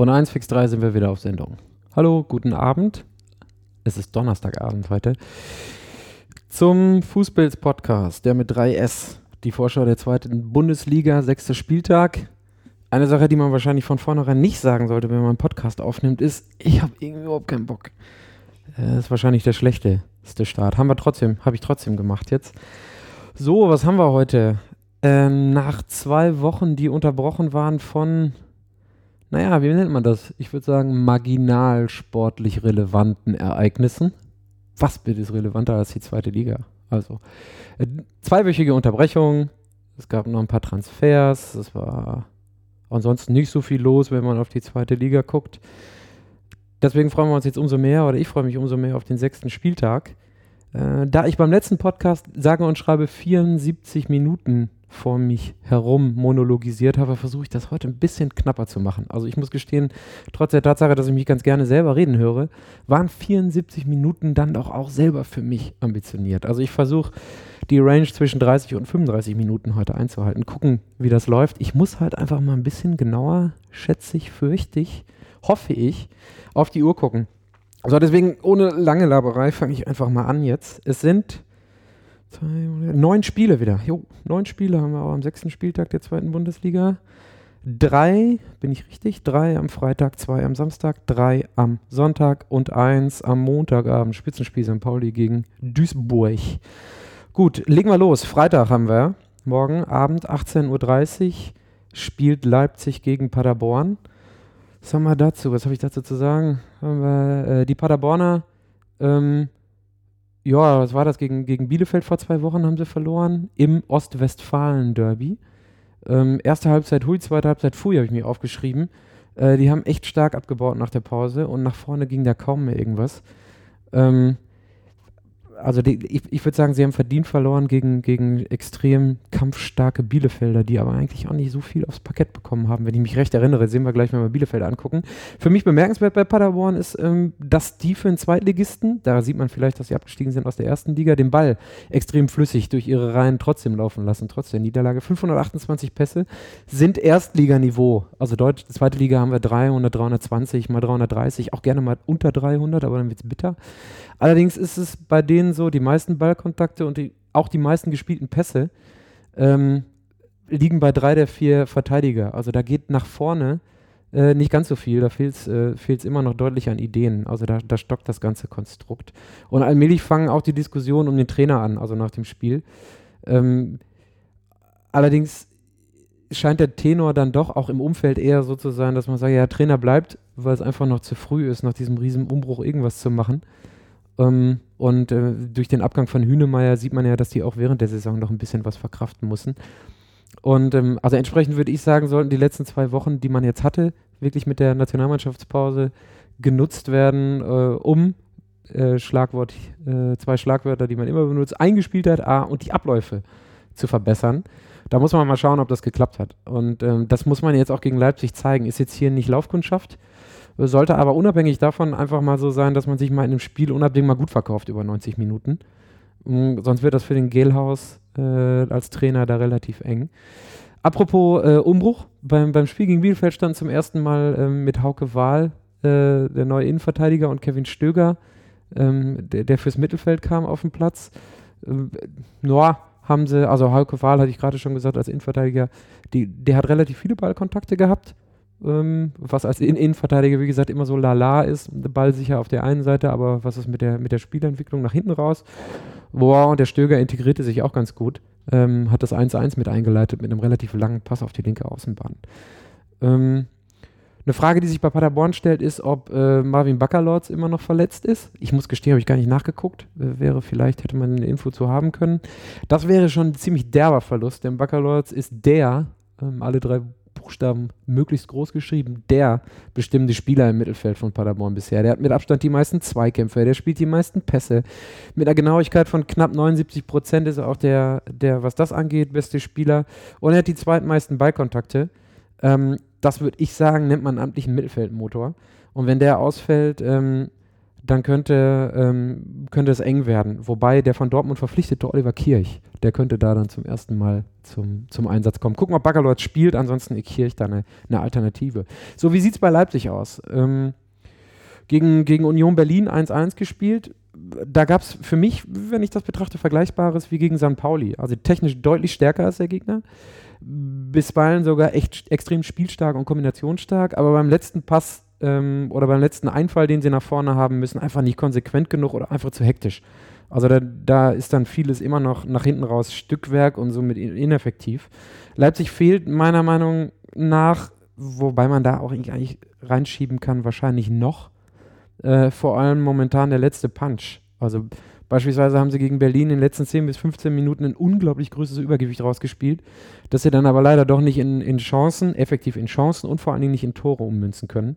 Und 1 fix 3 sind wir wieder auf Sendung. Hallo, guten Abend. Es ist Donnerstagabend heute. Zum Fußbilds-Podcast, der mit 3S, die Vorschau der zweiten Bundesliga, sechster Spieltag. Eine Sache, die man wahrscheinlich von vornherein nicht sagen sollte, wenn man einen Podcast aufnimmt, ist, ich habe irgendwie überhaupt keinen Bock. Das ist wahrscheinlich der schlechteste Start. Haben wir trotzdem, habe ich trotzdem gemacht jetzt. So, was haben wir heute? Ähm, nach zwei Wochen, die unterbrochen waren von naja, wie nennt man das? Ich würde sagen, marginal sportlich relevanten Ereignissen. Was bitte ist relevanter als die zweite Liga? Also, äh, zweiwöchige Unterbrechung. Es gab noch ein paar Transfers. Es war ansonsten nicht so viel los, wenn man auf die zweite Liga guckt. Deswegen freuen wir uns jetzt umso mehr, oder ich freue mich umso mehr auf den sechsten Spieltag. Äh, da ich beim letzten Podcast sage und schreibe 74 Minuten vor mich herum monologisiert habe, versuche ich das heute ein bisschen knapper zu machen. Also ich muss gestehen, trotz der Tatsache, dass ich mich ganz gerne selber reden höre, waren 74 Minuten dann doch auch selber für mich ambitioniert. Also ich versuche die Range zwischen 30 und 35 Minuten heute einzuhalten. Gucken, wie das läuft. Ich muss halt einfach mal ein bisschen genauer, schätze ich, fürchte ich, hoffe ich, auf die Uhr gucken. Also deswegen, ohne lange Laberei, fange ich einfach mal an jetzt. Es sind neun Spiele wieder. Jo, neun Spiele haben wir auch am sechsten Spieltag der zweiten Bundesliga. Drei, bin ich richtig? Drei am Freitag, zwei am Samstag, drei am Sonntag und eins am Montagabend. Spitzenspiel St. Pauli gegen Duisburg. Gut, legen wir los. Freitag haben wir. Morgen Abend 18.30 Uhr spielt Leipzig gegen Paderborn. Was haben wir dazu? Was habe ich dazu zu sagen? Haben wir, äh, die Paderborner ähm, ja, was war das? Gegen, gegen Bielefeld vor zwei Wochen haben sie verloren im Ostwestfalen-Derby. Ähm, erste Halbzeit Hui, zweite Halbzeit Fui habe ich mir aufgeschrieben. Äh, die haben echt stark abgebaut nach der Pause und nach vorne ging da kaum mehr irgendwas. Ähm, also die, ich, ich würde sagen, sie haben verdient verloren gegen, gegen extrem kampfstarke Bielefelder, die aber eigentlich auch nicht so viel aufs Parkett bekommen haben. Wenn ich mich recht erinnere, sehen wir gleich, wenn wir Bielefeld angucken. Für mich bemerkenswert bei Paderborn ist, ähm, dass die für einen Zweitligisten, da sieht man vielleicht, dass sie abgestiegen sind aus der ersten Liga, den Ball extrem flüssig durch ihre Reihen trotzdem laufen lassen, trotz der Niederlage. 528 Pässe sind Erstliganiveau. Also Deutsch, zweite Liga haben wir 300, 320, mal 330, auch gerne mal unter 300, aber dann wird es bitter. Allerdings ist es bei denen so, die meisten Ballkontakte und die, auch die meisten gespielten Pässe ähm, liegen bei drei der vier Verteidiger. Also da geht nach vorne äh, nicht ganz so viel, da fehlt es äh, immer noch deutlich an Ideen. Also da, da stockt das ganze Konstrukt. Und allmählich fangen auch die Diskussionen um den Trainer an, also nach dem Spiel. Ähm, allerdings scheint der Tenor dann doch auch im Umfeld eher so zu sein, dass man sagt, ja, Trainer bleibt, weil es einfach noch zu früh ist, nach diesem riesen Umbruch irgendwas zu machen. Ähm, und äh, durch den Abgang von Hünemeyer sieht man ja, dass die auch während der Saison noch ein bisschen was verkraften müssen. Und ähm, also entsprechend würde ich sagen, sollten die letzten zwei Wochen, die man jetzt hatte, wirklich mit der Nationalmannschaftspause genutzt werden, äh, um äh, Schlagwort, äh, zwei Schlagwörter, die man immer benutzt, eingespielt hat, A, und die Abläufe zu verbessern. Da muss man mal schauen, ob das geklappt hat. Und ähm, das muss man jetzt auch gegen Leipzig zeigen. Ist jetzt hier nicht Laufkundschaft, sollte aber unabhängig davon einfach mal so sein, dass man sich mal in einem Spiel unabdingt mal gut verkauft über 90 Minuten. Mhm, sonst wird das für den Gelhaus äh, als Trainer da relativ eng. Apropos äh, Umbruch, beim, beim Spiel gegen Bielefeld stand zum ersten Mal ähm, mit Hauke Wahl äh, der neue Innenverteidiger und Kevin Stöger, ähm, der, der, fürs Mittelfeld kam, auf dem Platz. Ähm, ja, haben sie, also Hauke Wahl hatte ich gerade schon gesagt, als Innenverteidiger, die, der hat relativ viele Ballkontakte gehabt ähm, was als In Innenverteidiger, wie gesagt, immer so lala ist, Ball sicher auf der einen Seite, aber was ist mit der, mit der Spielentwicklung nach hinten raus? Boah, und der Stöger integrierte sich auch ganz gut, ähm, hat das 1-1 mit eingeleitet mit einem relativ langen Pass auf die linke Außenbahn. Ähm, eine Frage, die sich bei Paderborn stellt, ist, ob äh, Marvin Baccalords immer noch verletzt ist. Ich muss gestehen, habe ich gar nicht nachgeguckt. Äh, wäre vielleicht, hätte man eine Info zu haben können. Das wäre schon ein ziemlich derber Verlust, denn Baccalords ist der, ähm, alle drei Buchstaben möglichst groß geschrieben, der bestimmende Spieler im Mittelfeld von Paderborn bisher. Der hat mit Abstand die meisten Zweikämpfe, der spielt die meisten Pässe. Mit einer Genauigkeit von knapp 79 Prozent ist er auch der, der, was das angeht, beste Spieler. Und er hat die zweitmeisten Ballkontakte. Ähm, das würde ich sagen, nennt man amtlichen Mittelfeldmotor. Und wenn der ausfällt, ähm, dann könnte, ähm, könnte es eng werden. Wobei der von Dortmund verpflichtete Oliver Kirch, der könnte da dann zum ersten Mal zum, zum Einsatz kommen. Gucken, ob Baccalords spielt, ansonsten Kirch da eine, eine Alternative. So, wie sieht es bei Leipzig aus? Ähm, gegen, gegen Union Berlin 1-1 gespielt. Da gab es für mich, wenn ich das betrachte, Vergleichbares wie gegen St. Pauli. Also technisch deutlich stärker als der Gegner. Bisweilen sogar echt extrem spielstark und kombinationsstark, aber beim letzten Pass ähm, oder beim letzten Einfall, den sie nach vorne haben müssen, einfach nicht konsequent genug oder einfach zu hektisch. Also da, da ist dann vieles immer noch nach hinten raus Stückwerk und somit ineffektiv. Leipzig fehlt meiner Meinung nach, wobei man da auch eigentlich reinschieben kann, wahrscheinlich noch, äh, vor allem momentan der letzte Punch. Also Beispielsweise haben sie gegen Berlin in den letzten 10 bis 15 Minuten ein unglaublich größeres Übergewicht rausgespielt, das sie dann aber leider doch nicht in, in Chancen, effektiv in Chancen und vor allen Dingen nicht in Tore ummünzen können.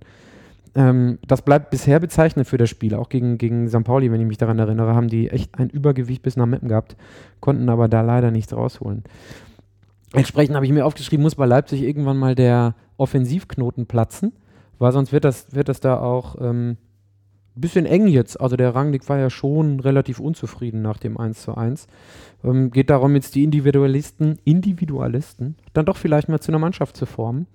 Ähm, das bleibt bisher bezeichnend für das Spiel. Auch gegen, gegen St. Pauli, wenn ich mich daran erinnere, haben die echt ein Übergewicht bis nach Meppen gehabt, konnten aber da leider nichts rausholen. Entsprechend habe ich mir aufgeschrieben, muss bei Leipzig irgendwann mal der Offensivknoten platzen, weil sonst wird das, wird das da auch ein ähm, bisschen eng jetzt. Also der Rangnick war ja schon relativ unzufrieden nach dem 1 zu 1. Ähm, geht darum, jetzt die Individualisten, Individualisten dann doch vielleicht mal zu einer Mannschaft zu formen.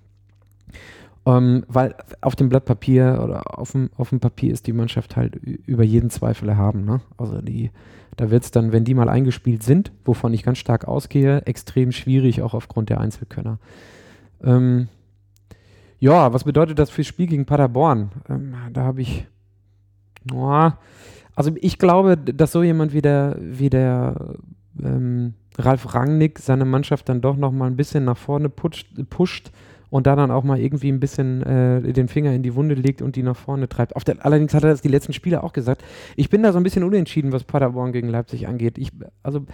Ähm, weil auf dem Blatt Papier oder auf dem, auf dem Papier ist die Mannschaft halt über jeden Zweifel erhaben. Ne? Also die, da wird es dann, wenn die mal eingespielt sind, wovon ich ganz stark ausgehe, extrem schwierig, auch aufgrund der Einzelkönner. Ähm, ja, was bedeutet das fürs Spiel gegen Paderborn? Ähm, da habe ich, oh, also ich glaube, dass so jemand wie der, wie der ähm, Ralf Rangnick seine Mannschaft dann doch noch mal ein bisschen nach vorne pusht, pusht und da dann auch mal irgendwie ein bisschen äh, den Finger in die Wunde legt und die nach vorne treibt. Der, allerdings hat er das die letzten Spiele auch gesagt. Ich bin da so ein bisschen unentschieden, was Paderborn gegen Leipzig angeht. Ich, also,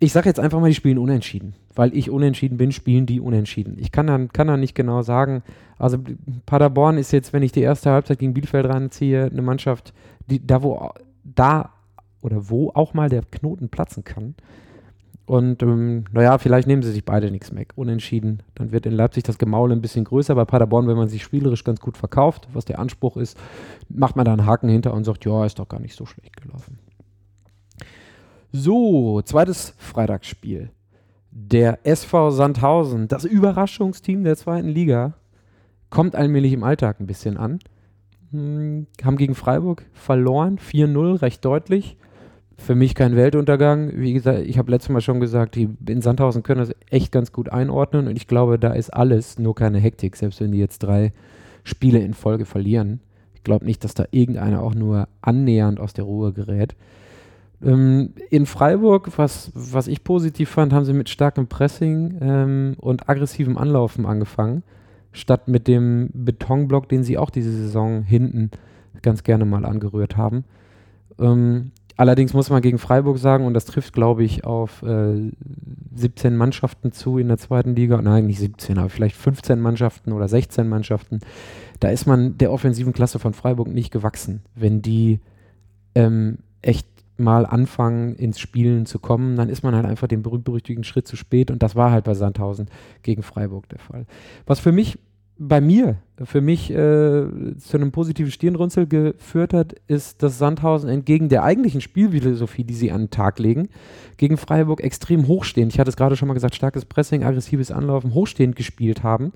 ich sage jetzt einfach mal, die spielen unentschieden. Weil ich unentschieden bin, spielen die unentschieden. Ich kann dann, kann dann nicht genau sagen. Also Paderborn ist jetzt, wenn ich die erste Halbzeit gegen Bielefeld reinziehe, eine Mannschaft, die da wo da oder wo auch mal der Knoten platzen kann. Und ähm, naja, vielleicht nehmen sie sich beide nichts weg. Unentschieden. Dann wird in Leipzig das Gemaul ein bisschen größer. Bei Paderborn, wenn man sich spielerisch ganz gut verkauft, was der Anspruch ist, macht man da einen Haken hinter und sagt, ja, ist doch gar nicht so schlecht gelaufen. So, zweites Freitagsspiel. Der SV Sandhausen, das Überraschungsteam der zweiten Liga, kommt allmählich im Alltag ein bisschen an. Hm, haben gegen Freiburg verloren, 4-0, recht deutlich für mich kein Weltuntergang. Wie gesagt, ich habe letztes Mal schon gesagt, die in Sandhausen können das echt ganz gut einordnen und ich glaube, da ist alles, nur keine Hektik, selbst wenn die jetzt drei Spiele in Folge verlieren. Ich glaube nicht, dass da irgendeiner auch nur annähernd aus der Ruhe gerät. Ähm, in Freiburg, was, was ich positiv fand, haben sie mit starkem Pressing ähm, und aggressivem Anlaufen angefangen, statt mit dem Betonblock, den sie auch diese Saison hinten ganz gerne mal angerührt haben. Ähm, Allerdings muss man gegen Freiburg sagen, und das trifft, glaube ich, auf äh, 17 Mannschaften zu in der zweiten Liga. Nein, nicht 17, aber vielleicht 15 Mannschaften oder 16 Mannschaften. Da ist man der offensiven Klasse von Freiburg nicht gewachsen. Wenn die ähm, echt mal anfangen, ins Spielen zu kommen, dann ist man halt einfach den berühmt-berüchtigten Schritt zu spät. Und das war halt bei Sandhausen gegen Freiburg der Fall. Was für mich bei mir für mich äh, zu einem positiven Stirnrunzel geführt hat, ist, dass Sandhausen entgegen der eigentlichen Spielphilosophie, die sie an den Tag legen, gegen Freiburg extrem hochstehend, ich hatte es gerade schon mal gesagt, starkes Pressing, aggressives Anlaufen, hochstehend gespielt haben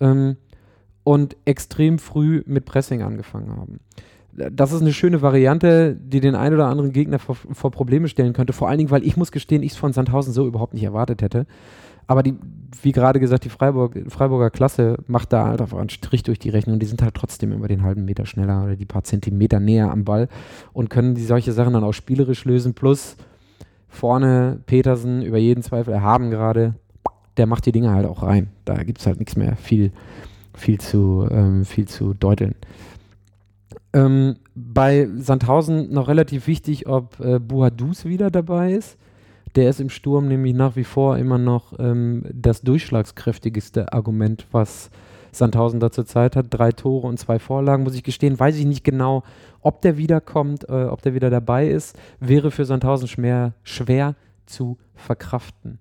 ähm, und extrem früh mit Pressing angefangen haben. Das ist eine schöne Variante, die den einen oder anderen Gegner vor, vor Probleme stellen könnte. Vor allen Dingen, weil ich muss gestehen, ich es von Sandhausen so überhaupt nicht erwartet hätte. Aber die, wie gerade gesagt, die Freiburg, Freiburger Klasse macht da halt einfach einen Strich durch die Rechnung. Die sind halt trotzdem über den halben Meter schneller oder die paar Zentimeter näher am Ball und können die solche Sachen dann auch spielerisch lösen. Plus vorne Petersen über jeden Zweifel erhaben gerade. Der macht die Dinge halt auch rein. Da gibt es halt nichts mehr viel, viel, zu, ähm, viel zu deuteln. Ähm, bei Sandhausen noch relativ wichtig, ob äh, Buhadus wieder dabei ist der ist im Sturm nämlich nach wie vor immer noch ähm, das durchschlagskräftigste Argument, was Sandhausen da zurzeit hat. Drei Tore und zwei Vorlagen, muss ich gestehen, weiß ich nicht genau, ob der wiederkommt, äh, ob der wieder dabei ist. Wäre für Sandhausen schwer, schwer zu verkraften.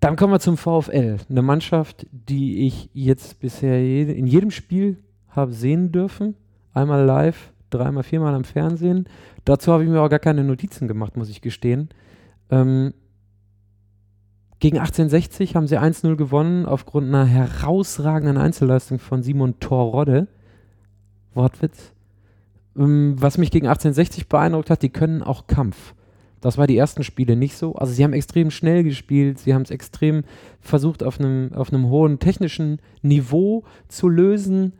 Dann kommen wir zum VfL, eine Mannschaft, die ich jetzt bisher jede, in jedem Spiel habe sehen dürfen. Einmal live, dreimal, viermal am Fernsehen. Dazu habe ich mir auch gar keine Notizen gemacht, muss ich gestehen. Ähm, gegen 1860 haben sie 1-0 gewonnen aufgrund einer herausragenden Einzelleistung von Simon Torrodde. Wortwitz. Ähm, was mich gegen 1860 beeindruckt hat, die können auch Kampf. Das war die ersten Spiele nicht so. Also sie haben extrem schnell gespielt, sie haben es extrem versucht auf einem, auf einem hohen technischen Niveau zu lösen.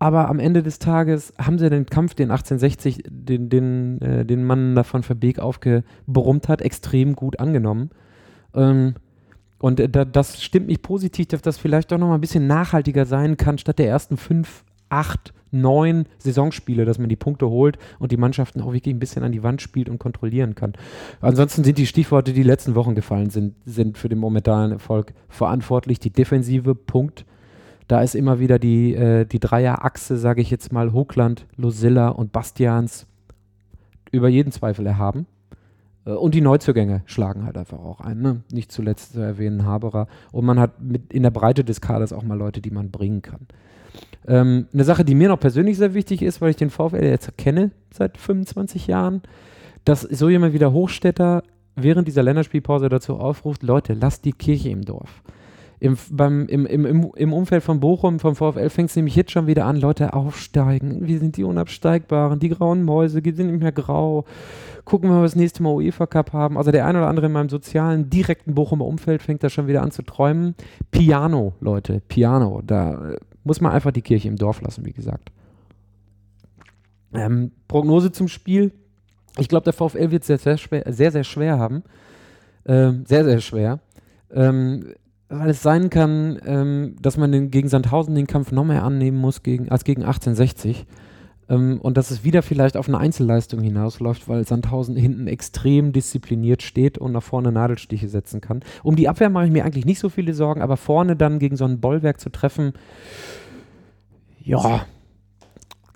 Aber am Ende des Tages haben sie den Kampf, den 1860, den, den, äh, den Mann da von Verbeek aufgebrummt hat, extrem gut angenommen. Ähm, und äh, da, das stimmt mich positiv, dass das vielleicht doch noch mal ein bisschen nachhaltiger sein kann, statt der ersten fünf, acht neun Saisonspiele, dass man die Punkte holt und die Mannschaften auch wirklich ein bisschen an die Wand spielt und kontrollieren kann. Ansonsten sind die Stichworte, die letzten Wochen gefallen sind, sind für den momentanen Erfolg verantwortlich. Die Defensive, Punkt. Da ist immer wieder die, äh, die Dreierachse, sage ich jetzt mal, Hochland, Losilla und Bastians über jeden Zweifel erhaben. Äh, und die Neuzugänge schlagen halt einfach auch ein. Ne? Nicht zuletzt zu erwähnen Haberer. Und man hat in der Breite des Kaders auch mal Leute, die man bringen kann. Ähm, eine Sache, die mir noch persönlich sehr wichtig ist, weil ich den VfL jetzt kenne seit 25 Jahren, dass so jemand wie der Hochstädter während dieser Länderspielpause dazu aufruft, Leute, lasst die Kirche im Dorf. Im, beim, im, im, im Umfeld von Bochum, vom VfL, fängt es nämlich jetzt schon wieder an, Leute aufsteigen. Wir sind die Unabsteigbaren, die grauen Mäuse, die sind nicht mehr grau. Gucken wir, mal, was das nächste Mal UEFA Cup haben. Also der ein oder andere in meinem sozialen, direkten Bochumer Umfeld fängt da schon wieder an zu träumen. Piano, Leute, Piano. Da muss man einfach die Kirche im Dorf lassen, wie gesagt. Ähm, Prognose zum Spiel. Ich glaube, der VfL wird es sehr, sehr, schwer, sehr, sehr schwer haben. Ähm, sehr, sehr schwer. Ähm, weil es sein kann, ähm, dass man den, gegen Sandhausen den Kampf noch mehr annehmen muss gegen, als gegen 1860. Ähm, und dass es wieder vielleicht auf eine Einzelleistung hinausläuft, weil Sandhausen hinten extrem diszipliniert steht und nach vorne Nadelstiche setzen kann. Um die Abwehr mache ich mir eigentlich nicht so viele Sorgen, aber vorne dann gegen so ein Bollwerk zu treffen, ja,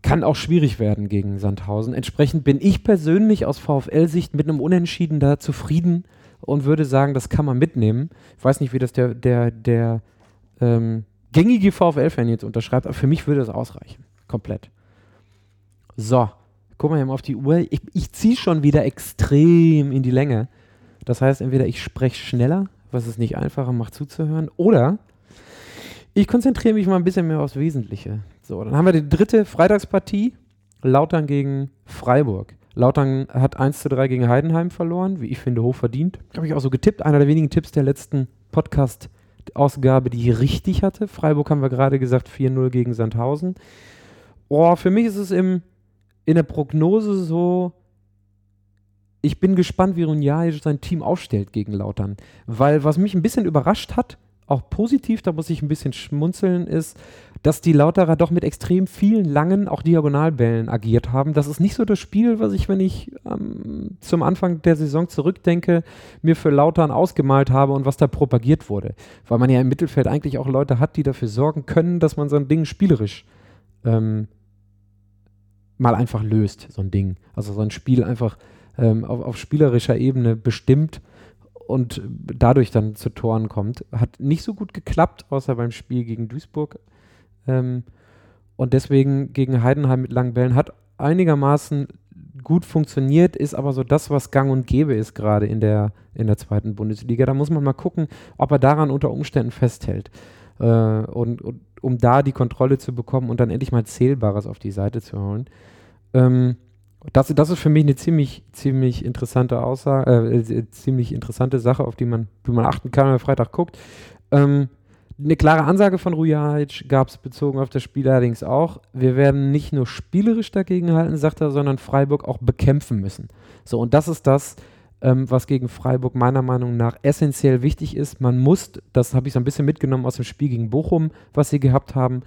kann auch schwierig werden gegen Sandhausen. Entsprechend bin ich persönlich aus VfL-Sicht mit einem Unentschieden da zufrieden und würde sagen, das kann man mitnehmen. Ich weiß nicht, wie das der, der, der ähm, gängige VfL-Fan jetzt unterschreibt, aber für mich würde das ausreichen. Komplett. So, guck mal hier mal auf die Uhr. Ich, ich ziehe schon wieder extrem in die Länge. Das heißt, entweder ich spreche schneller, was es nicht einfacher macht zuzuhören, oder ich konzentriere mich mal ein bisschen mehr aufs Wesentliche. So, dann haben wir die dritte Freitagspartie. Lautern gegen Freiburg. Lautern hat 1 zu 3 gegen Heidenheim verloren, wie ich finde, hochverdient. Habe ich auch so getippt. Einer der wenigen Tipps der letzten Podcast-Ausgabe, die ich richtig hatte. Freiburg haben wir gerade gesagt 4-0 gegen Sandhausen. Oh, für mich ist es im in der Prognose so, ich bin gespannt, wie Runjaic sein Team aufstellt gegen Lautern. Weil was mich ein bisschen überrascht hat, auch positiv, da muss ich ein bisschen schmunzeln, ist, dass die Lauterer doch mit extrem vielen langen, auch Diagonalbällen agiert haben. Das ist nicht so das Spiel, was ich, wenn ich ähm, zum Anfang der Saison zurückdenke, mir für Lautern ausgemalt habe und was da propagiert wurde. Weil man ja im Mittelfeld eigentlich auch Leute hat, die dafür sorgen können, dass man so ein Ding spielerisch ähm, mal einfach löst, so ein Ding. Also so ein Spiel einfach ähm, auf, auf, spielerischer Ebene bestimmt und dadurch dann zu Toren kommt. Hat nicht so gut geklappt, außer beim Spiel gegen Duisburg. Ähm, und deswegen gegen Heidenheim mit langen Bällen hat einigermaßen gut funktioniert, ist aber so das, was gang und gäbe ist gerade in der, in der zweiten Bundesliga. Da muss man mal gucken, ob er daran unter Umständen festhält. Äh, und, und um da die Kontrolle zu bekommen und dann endlich mal Zählbares auf die Seite zu holen. Ähm, das, das ist für mich eine ziemlich, ziemlich interessante Aussage, äh, äh, ziemlich interessante Sache, auf die man, wie man achten kann, wenn man Freitag guckt. Ähm, eine klare Ansage von Rujajic gab es bezogen auf das Spiel allerdings auch. Wir werden nicht nur spielerisch dagegen halten, sagt er, sondern Freiburg auch bekämpfen müssen. So, und das ist das, ähm, was gegen Freiburg meiner Meinung nach essentiell wichtig ist. Man muss, das habe ich so ein bisschen mitgenommen aus dem Spiel gegen Bochum, was sie gehabt haben,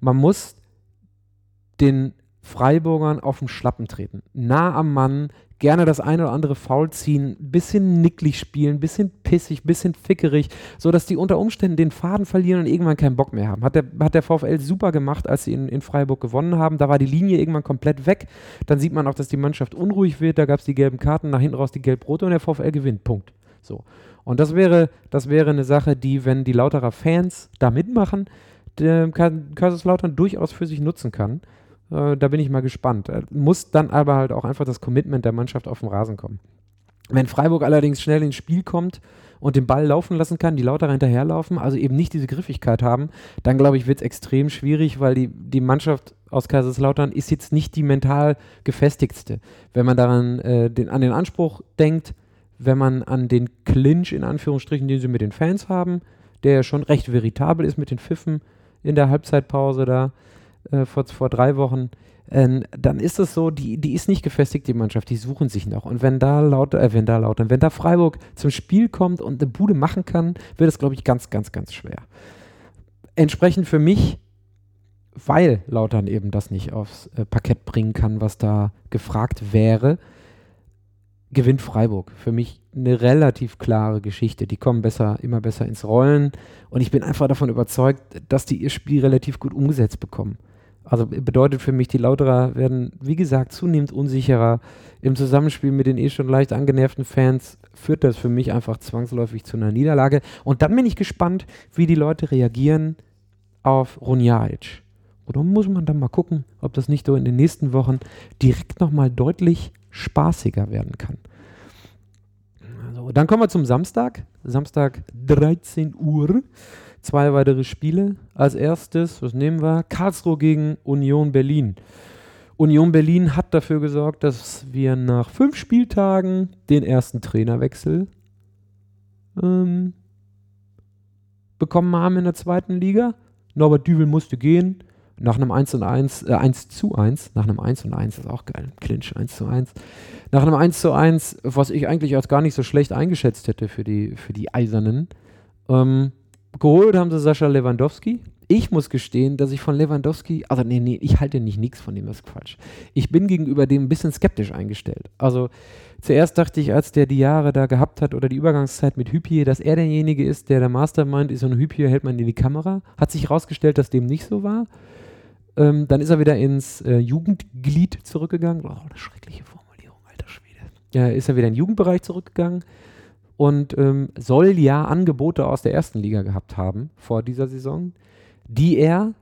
man muss den Freiburgern auf den Schlappen treten. Nah am Mann, gerne das eine oder andere Foul ziehen, bisschen nicklig spielen, bisschen pissig, bisschen fickerig, sodass die unter Umständen den Faden verlieren und irgendwann keinen Bock mehr haben. Hat der, hat der VfL super gemacht, als sie in, in Freiburg gewonnen haben. Da war die Linie irgendwann komplett weg. Dann sieht man auch, dass die Mannschaft unruhig wird. Da gab es die gelben Karten, nach hinten raus die gelb-rote und der VfL gewinnt. Punkt. So. Und das wäre, das wäre eine Sache, die, wenn die Lauterer Fans da mitmachen, Kaiserslautern durchaus für sich nutzen kann Äh, da bin ich mal gespannt. Äh, muss dann aber halt auch einfach das Commitment der Mannschaft auf dem Rasen kommen. Wenn Freiburg allerdings schnell ins Spiel kommt und den Ball laufen lassen kann, die lauter hinterherlaufen, also eben nicht diese Griffigkeit haben, dann glaube ich, wird es extrem schwierig, weil die, die Mannschaft aus Kaiserslautern ist jetzt nicht die mental gefestigste. Wenn man daran äh, den, an den Anspruch denkt, wenn man an den Clinch in Anführungsstrichen, den sie mit den Fans haben, der ja schon recht veritabel ist mit den Pfiffen in der Halbzeitpause da äh, vor, vor drei Wochen, äh, dann ist es so, die, die ist nicht gefestigt, die Mannschaft, die suchen sich noch. Und wenn da lauter, äh, wenn da lauter, wenn da Freiburg zum Spiel kommt und eine Bude machen kann, wird es, glaube ich, ganz, ganz, ganz schwer. Entsprechend für mich, weil Lautern eben das nicht aufs äh, Parkett bringen kann, was da gefragt wäre, gewinnt Freiburg. Für mich eine relativ klare Geschichte. Die kommen besser, immer besser ins Rollen. Und ich bin einfach davon überzeugt, dass die ihr Spiel relativ gut umgesetzt bekommen. Also bedeutet für mich, die Lauterer werden, wie gesagt, zunehmend unsicherer. Im Zusammenspiel mit den eh schon leicht angenervten Fans führt das für mich einfach zwangsläufig zu einer Niederlage. Und dann bin ich gespannt, wie die Leute reagieren auf Runjaic. Oder muss man dann mal gucken, ob das nicht so in den nächsten Wochen direkt nochmal deutlich spaßiger werden kann. Also, dann kommen wir zum Samstag. Samstag 13 Uhr. Zwei weitere Spiele. Als erstes, was nehmen wir? Karlsruhe gegen Union Berlin. Union Berlin hat dafür gesorgt, dass wir nach fünf Spieltagen den ersten Trainerwechsel ähm, bekommen haben in der zweiten Liga. Norbert Düvel musste gehen. Nach einem 1 und 1, äh, 1 zu 1, nach einem 1 und 1, ist auch geil, Clinch 1 zu 1. Nach einem 1 zu 1, was ich eigentlich als gar nicht so schlecht eingeschätzt hätte für die, für die Eisernen, ähm, geholt haben sie Sascha Lewandowski. Ich muss gestehen, dass ich von Lewandowski, also nee, nee, ich halte nicht nichts von dem, das ist Quatsch. Ich bin gegenüber dem ein bisschen skeptisch eingestellt. Also zuerst dachte ich, als der die Jahre da gehabt hat oder die Übergangszeit mit Hypie, dass er derjenige ist, der der Mastermind ist und Hypie hält man in die Kamera. Hat sich herausgestellt, dass dem nicht so war. Ähm, dann ist er wieder ins äh, Jugendglied zurückgegangen. Oh, eine schreckliche Formulierung, alter Schwede. Ja, ist er wieder in den Jugendbereich zurückgegangen und ähm, soll ja Angebote aus der ersten Liga gehabt haben vor dieser Saison, die er,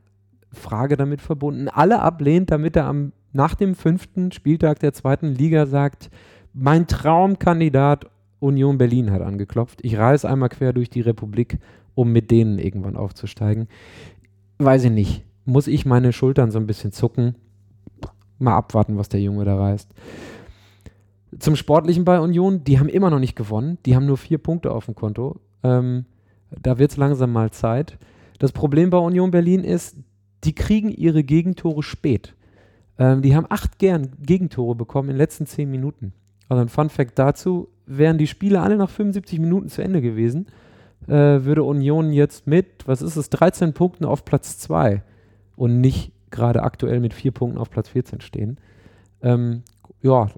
Frage damit verbunden, alle ablehnt, damit er am, nach dem fünften Spieltag der zweiten Liga sagt, mein Traumkandidat Union Berlin hat angeklopft. Ich reise einmal quer durch die Republik, um mit denen irgendwann aufzusteigen. Weiß ich nicht muss ich meine Schultern so ein bisschen zucken. Mal abwarten, was der Junge da reißt. Zum Sportlichen bei Union, die haben immer noch nicht gewonnen. Die haben nur vier Punkte auf dem Konto. Ähm, da wird es langsam mal Zeit. Das Problem bei Union Berlin ist, die kriegen ihre Gegentore spät. Ähm, die haben acht gern Gegentore bekommen in den letzten zehn Minuten. Also ein Fun Fact dazu, wären die Spiele alle nach 75 Minuten zu Ende gewesen, äh, würde Union jetzt mit, was ist es, 13 Punkten auf Platz 2 und nicht gerade aktuell mit vier Punkten auf Platz 14 stehen. Ähm, ja,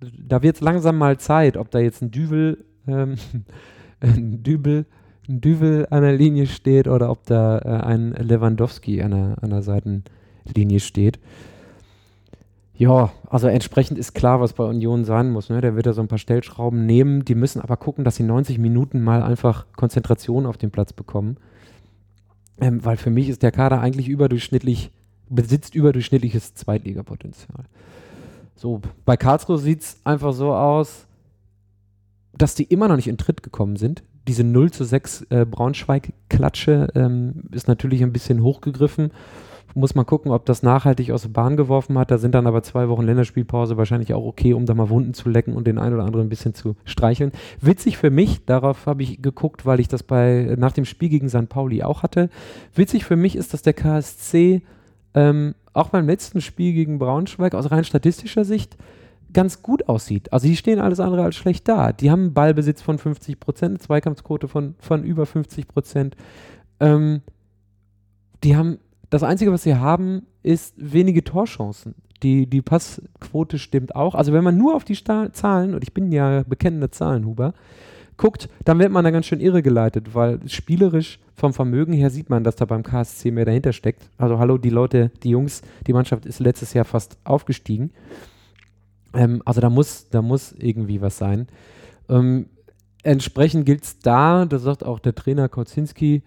da wird es langsam mal Zeit, ob da jetzt ein Düvel, ähm, ein Dübel, ein Düvel an der Linie steht oder ob da äh, ein Lewandowski an der, an der Seitenlinie steht. Ja, also entsprechend ist klar, was bei Union sein muss. Ne? Der wird da so ein paar Stellschrauben nehmen. Die müssen aber gucken, dass sie 90 Minuten mal einfach Konzentration auf den Platz bekommen. Ähm, weil für mich ist der Kader eigentlich überdurchschnittlich, besitzt überdurchschnittliches Zweitligapotenzial. So, bei Karlsruhe sieht es einfach so aus, dass die immer noch nicht in Tritt gekommen sind. Diese 0 zu 6 äh, Braunschweig-Klatsche ähm, ist natürlich ein bisschen hochgegriffen muss man gucken, ob das nachhaltig aus der Bahn geworfen hat. Da sind dann aber zwei Wochen Länderspielpause wahrscheinlich auch okay, um da mal Wunden zu lecken und den einen oder anderen ein bisschen zu streicheln. Witzig für mich, darauf habe ich geguckt, weil ich das bei nach dem Spiel gegen St. Pauli auch hatte. Witzig für mich ist, dass der KSC ähm, auch beim letzten Spiel gegen Braunschweig aus rein statistischer Sicht ganz gut aussieht. Also die stehen alles andere als schlecht da. Die haben Ballbesitz von 50 Prozent, Zweikampfquote von, von über 50 Prozent. Ähm, die haben das Einzige, was sie haben, ist wenige Torchancen. Die, die Passquote stimmt auch. Also wenn man nur auf die Sta Zahlen, und ich bin ja bekennender Zahlenhuber, guckt, dann wird man da ganz schön irregeleitet, weil spielerisch vom Vermögen her sieht man, dass da beim KSC mehr dahinter steckt. Also hallo, die Leute, die Jungs, die Mannschaft ist letztes Jahr fast aufgestiegen. Ähm, also da muss, da muss irgendwie was sein. Ähm, entsprechend gilt es da, das sagt auch der Trainer Kocinski,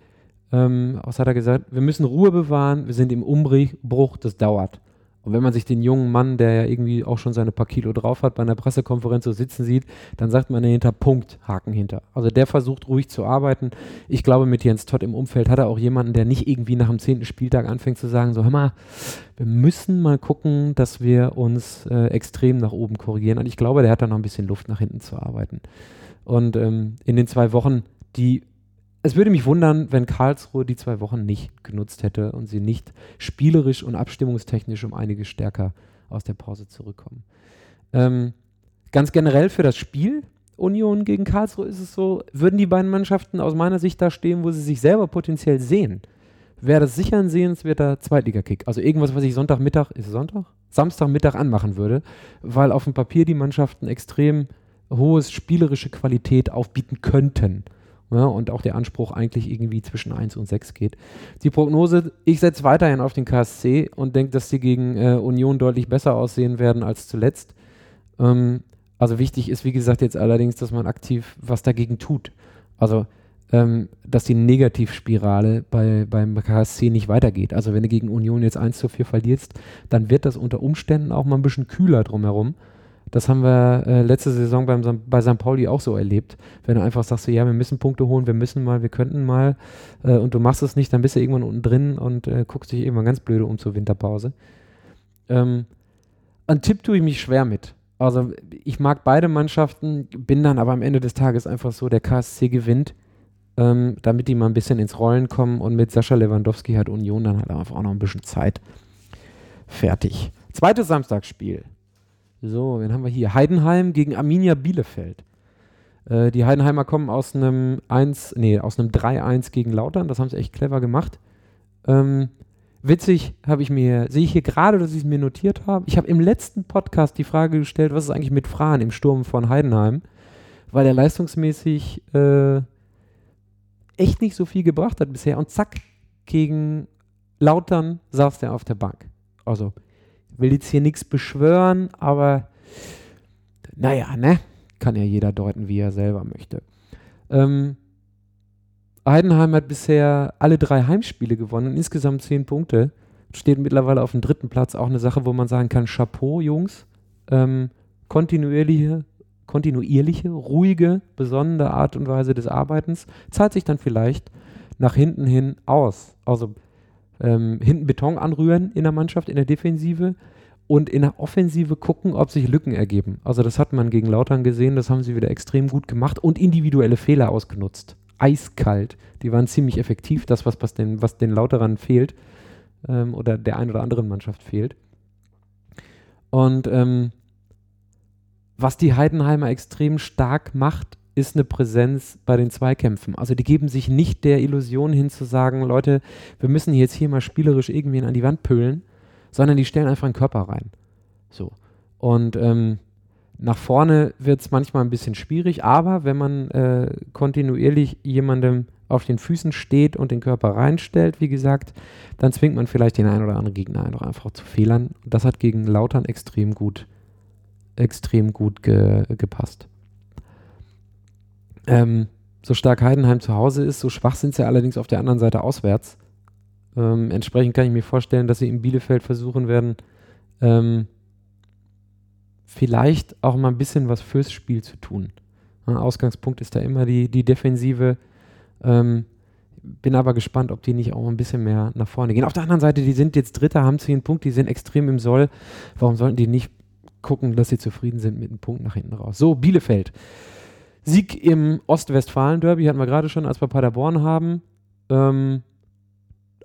ähm, was hat er gesagt? Wir müssen Ruhe bewahren, wir sind im Umbruch, das dauert. Und wenn man sich den jungen Mann, der ja irgendwie auch schon seine paar Kilo drauf hat, bei einer Pressekonferenz so sitzen sieht, dann sagt man dahinter Punkt, Haken hinter. Also der versucht ruhig zu arbeiten. Ich glaube, mit Jens Todd im Umfeld hat er auch jemanden, der nicht irgendwie nach dem zehnten Spieltag anfängt zu sagen, so hör mal, wir müssen mal gucken, dass wir uns äh, extrem nach oben korrigieren. Und ich glaube, der hat da noch ein bisschen Luft nach hinten zu arbeiten. Und ähm, in den zwei Wochen, die es würde mich wundern, wenn Karlsruhe die zwei Wochen nicht genutzt hätte und sie nicht spielerisch und abstimmungstechnisch um einiges stärker aus der Pause zurückkommen. Ähm, ganz generell für das Spiel Union gegen Karlsruhe ist es so, würden die beiden Mannschaften aus meiner Sicht da stehen, wo sie sich selber potenziell sehen, wäre das sicher ein sehenswerter Zweitligakick. Also irgendwas, was ich Sonntagmittag, ist es Sonntag? Samstagmittag anmachen würde, weil auf dem Papier die Mannschaften extrem hohes spielerische Qualität aufbieten könnten ja, und auch der Anspruch eigentlich irgendwie zwischen 1 und 6 geht. Die Prognose, ich setze weiterhin auf den KSC und denke, dass sie gegen äh, Union deutlich besser aussehen werden als zuletzt. Ähm, also wichtig ist, wie gesagt, jetzt allerdings, dass man aktiv was dagegen tut. Also, ähm, dass die Negativspirale bei, beim KSC nicht weitergeht. Also, wenn du gegen Union jetzt 1 zu 4 verlierst, dann wird das unter Umständen auch mal ein bisschen kühler drumherum. Das haben wir äh, letzte Saison beim, bei St. Pauli auch so erlebt. Wenn du einfach sagst, so, ja, wir müssen Punkte holen, wir müssen mal, wir könnten mal äh, und du machst es nicht, dann bist du irgendwann unten drin und äh, guckst dich irgendwann ganz blöde um zur Winterpause. Ähm, an Tipp tue ich mich schwer mit. Also ich mag beide Mannschaften, bin dann aber am Ende des Tages einfach so, der KSC gewinnt, ähm, damit die mal ein bisschen ins Rollen kommen und mit Sascha Lewandowski hat Union dann halt einfach auch noch ein bisschen Zeit. Fertig. Zweites Samstagsspiel. So, wen haben wir hier? Heidenheim gegen Arminia Bielefeld. Äh, die Heidenheimer kommen aus einem 1, nee, aus einem 3-1 gegen Lautern. Das haben sie echt clever gemacht. Ähm, witzig habe ich mir, sehe ich hier gerade, dass ich es mir notiert habe. Ich habe im letzten Podcast die Frage gestellt, was ist eigentlich mit Fran im Sturm von Heidenheim? Weil er leistungsmäßig äh, echt nicht so viel gebracht hat bisher. Und zack, gegen Lautern saß der auf der Bank. Also will jetzt hier nichts beschwören, aber naja, ne? Kann ja jeder deuten, wie er selber möchte. Ähm, Heidenheim hat bisher alle drei Heimspiele gewonnen, insgesamt zehn Punkte. Steht mittlerweile auf dem dritten Platz. Auch eine Sache, wo man sagen kann: Chapeau, Jungs. Ähm, kontinuierliche, kontinuierliche, ruhige, besondere Art und Weise des Arbeitens zahlt sich dann vielleicht nach hinten hin aus. Also ähm, hinten Beton anrühren in der Mannschaft, in der Defensive und in der Offensive gucken, ob sich Lücken ergeben. Also das hat man gegen Lautern gesehen, das haben sie wieder extrem gut gemacht und individuelle Fehler ausgenutzt. Eiskalt. Die waren ziemlich effektiv, das, was, was, den, was den Lauterern fehlt ähm, oder der einen oder anderen Mannschaft fehlt. Und ähm, was die Heidenheimer extrem stark macht, ist eine Präsenz bei den Zweikämpfen. Also die geben sich nicht der Illusion hin zu sagen, Leute, wir müssen jetzt hier mal spielerisch irgendwen an die Wand pölen, sondern die stellen einfach einen Körper rein. So. Und ähm, nach vorne wird es manchmal ein bisschen schwierig, aber wenn man äh, kontinuierlich jemandem auf den Füßen steht und den Körper reinstellt, wie gesagt, dann zwingt man vielleicht den einen oder anderen Gegner einfach zu Fehlern. Das hat gegen Lautern extrem gut, extrem gut ge gepasst. Ähm, so stark Heidenheim zu Hause ist, so schwach sind sie allerdings auf der anderen Seite auswärts. Ähm, entsprechend kann ich mir vorstellen, dass sie in Bielefeld versuchen werden, ähm, vielleicht auch mal ein bisschen was fürs Spiel zu tun. Ja, Ausgangspunkt ist da immer die, die Defensive. Ähm, bin aber gespannt, ob die nicht auch ein bisschen mehr nach vorne gehen. Auf der anderen Seite, die sind jetzt Dritter, haben zehn Punkte, die sind extrem im Soll. Warum sollten die nicht gucken, dass sie zufrieden sind mit einem Punkt nach hinten raus? So, Bielefeld. Sieg im Ostwestfalen-Derby hatten wir gerade schon, als wir Paderborn haben. Ähm,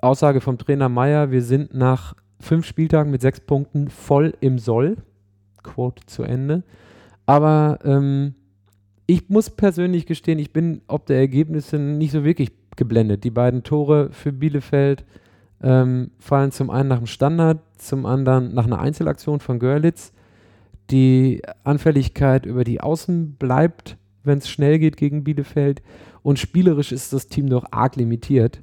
Aussage vom Trainer Meier, wir sind nach fünf Spieltagen mit sechs Punkten voll im Soll. Quote zu Ende. Aber ähm, ich muss persönlich gestehen, ich bin ob der Ergebnisse nicht so wirklich geblendet. Die beiden Tore für Bielefeld ähm, fallen zum einen nach dem Standard, zum anderen nach einer Einzelaktion von Görlitz. Die Anfälligkeit über die Außen bleibt wenn es schnell geht gegen Bielefeld. Und spielerisch ist das Team doch arg limitiert.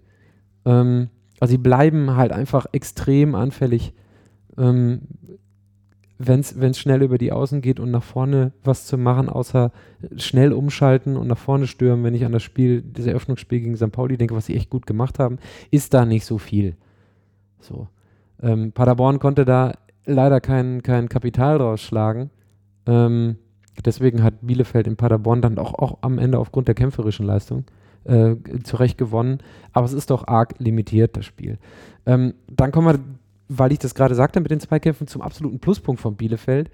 Ähm, also sie bleiben halt einfach extrem anfällig, ähm, wenn es schnell über die Außen geht und nach vorne was zu machen, außer schnell umschalten und nach vorne stürmen, wenn ich an das Spiel, das Eröffnungsspiel gegen St. Pauli denke, was sie echt gut gemacht haben, ist da nicht so viel. So. Ähm, Paderborn konnte da leider kein, kein Kapital draus schlagen. Ähm, deswegen hat Bielefeld in Paderborn dann auch, auch am Ende aufgrund der kämpferischen Leistung äh, zurecht gewonnen. Aber es ist doch arg limitiert, das Spiel. Ähm, dann kommen wir, weil ich das gerade sagte, mit den Zweikämpfen zum absoluten Pluspunkt von Bielefeld.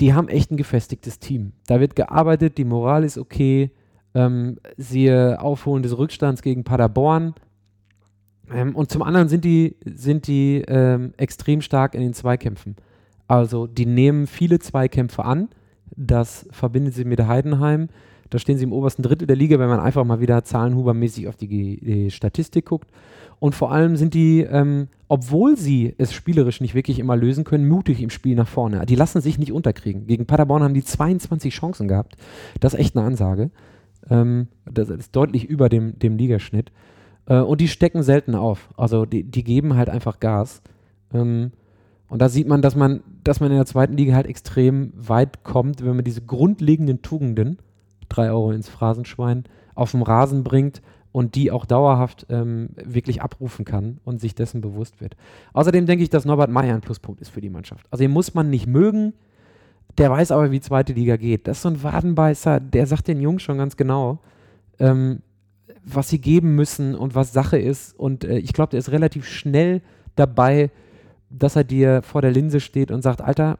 Die haben echt ein gefestigtes Team. Da wird gearbeitet, die Moral ist okay. Ähm, siehe Aufholen des Rückstands gegen Paderborn. Ähm, und zum anderen sind die, sind die ähm, extrem stark in den Zweikämpfen. Also die nehmen viele Zweikämpfe an. Das verbindet sie mit Heidenheim. Da stehen sie im obersten Drittel der Liga, wenn man einfach mal wieder zahlenhubermäßig auf die, die Statistik guckt. Und vor allem sind die, ähm, obwohl sie es spielerisch nicht wirklich immer lösen können, mutig im Spiel nach vorne. Die lassen sich nicht unterkriegen. Gegen Paderborn haben die 22 Chancen gehabt. Das ist echt eine Ansage. Ähm, das ist deutlich über dem, dem Ligaschnitt. Äh, und die stecken selten auf. Also die, die geben halt einfach Gas. Ähm, und da sieht man, dass man, dass man in der zweiten Liga halt extrem weit kommt, wenn man diese grundlegenden Tugenden, drei Euro ins Phrasenschwein, auf dem Rasen bringt und die auch dauerhaft ähm, wirklich abrufen kann und sich dessen bewusst wird. Außerdem denke ich, dass Norbert Meyer ein Pluspunkt ist für die Mannschaft. Also den muss man nicht mögen, der weiß aber, wie zweite Liga geht. Das ist so ein Wadenbeißer, der sagt den Jungs schon ganz genau, ähm, was sie geben müssen und was Sache ist. Und äh, ich glaube, der ist relativ schnell dabei, dass er dir vor der Linse steht und sagt, Alter,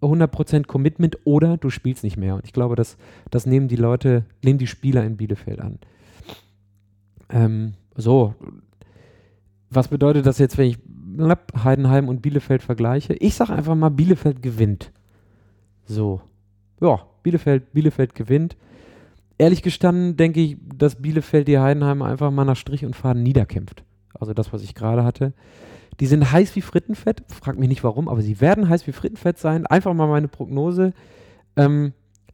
100% Commitment oder du spielst nicht mehr. Und ich glaube, das, das nehmen die Leute, nehmen die Spieler in Bielefeld an. Ähm, so, was bedeutet das jetzt, wenn ich Heidenheim und Bielefeld vergleiche? Ich sage einfach mal, Bielefeld gewinnt. So, ja, Bielefeld, Bielefeld gewinnt ehrlich gestanden denke ich, dass Bielefeld die Heidenheim einfach mal nach Strich und Faden niederkämpft. Also das, was ich gerade hatte. Die sind heiß wie Frittenfett. Frag mich nicht warum, aber sie werden heiß wie Frittenfett sein. Einfach mal meine Prognose. Ähm,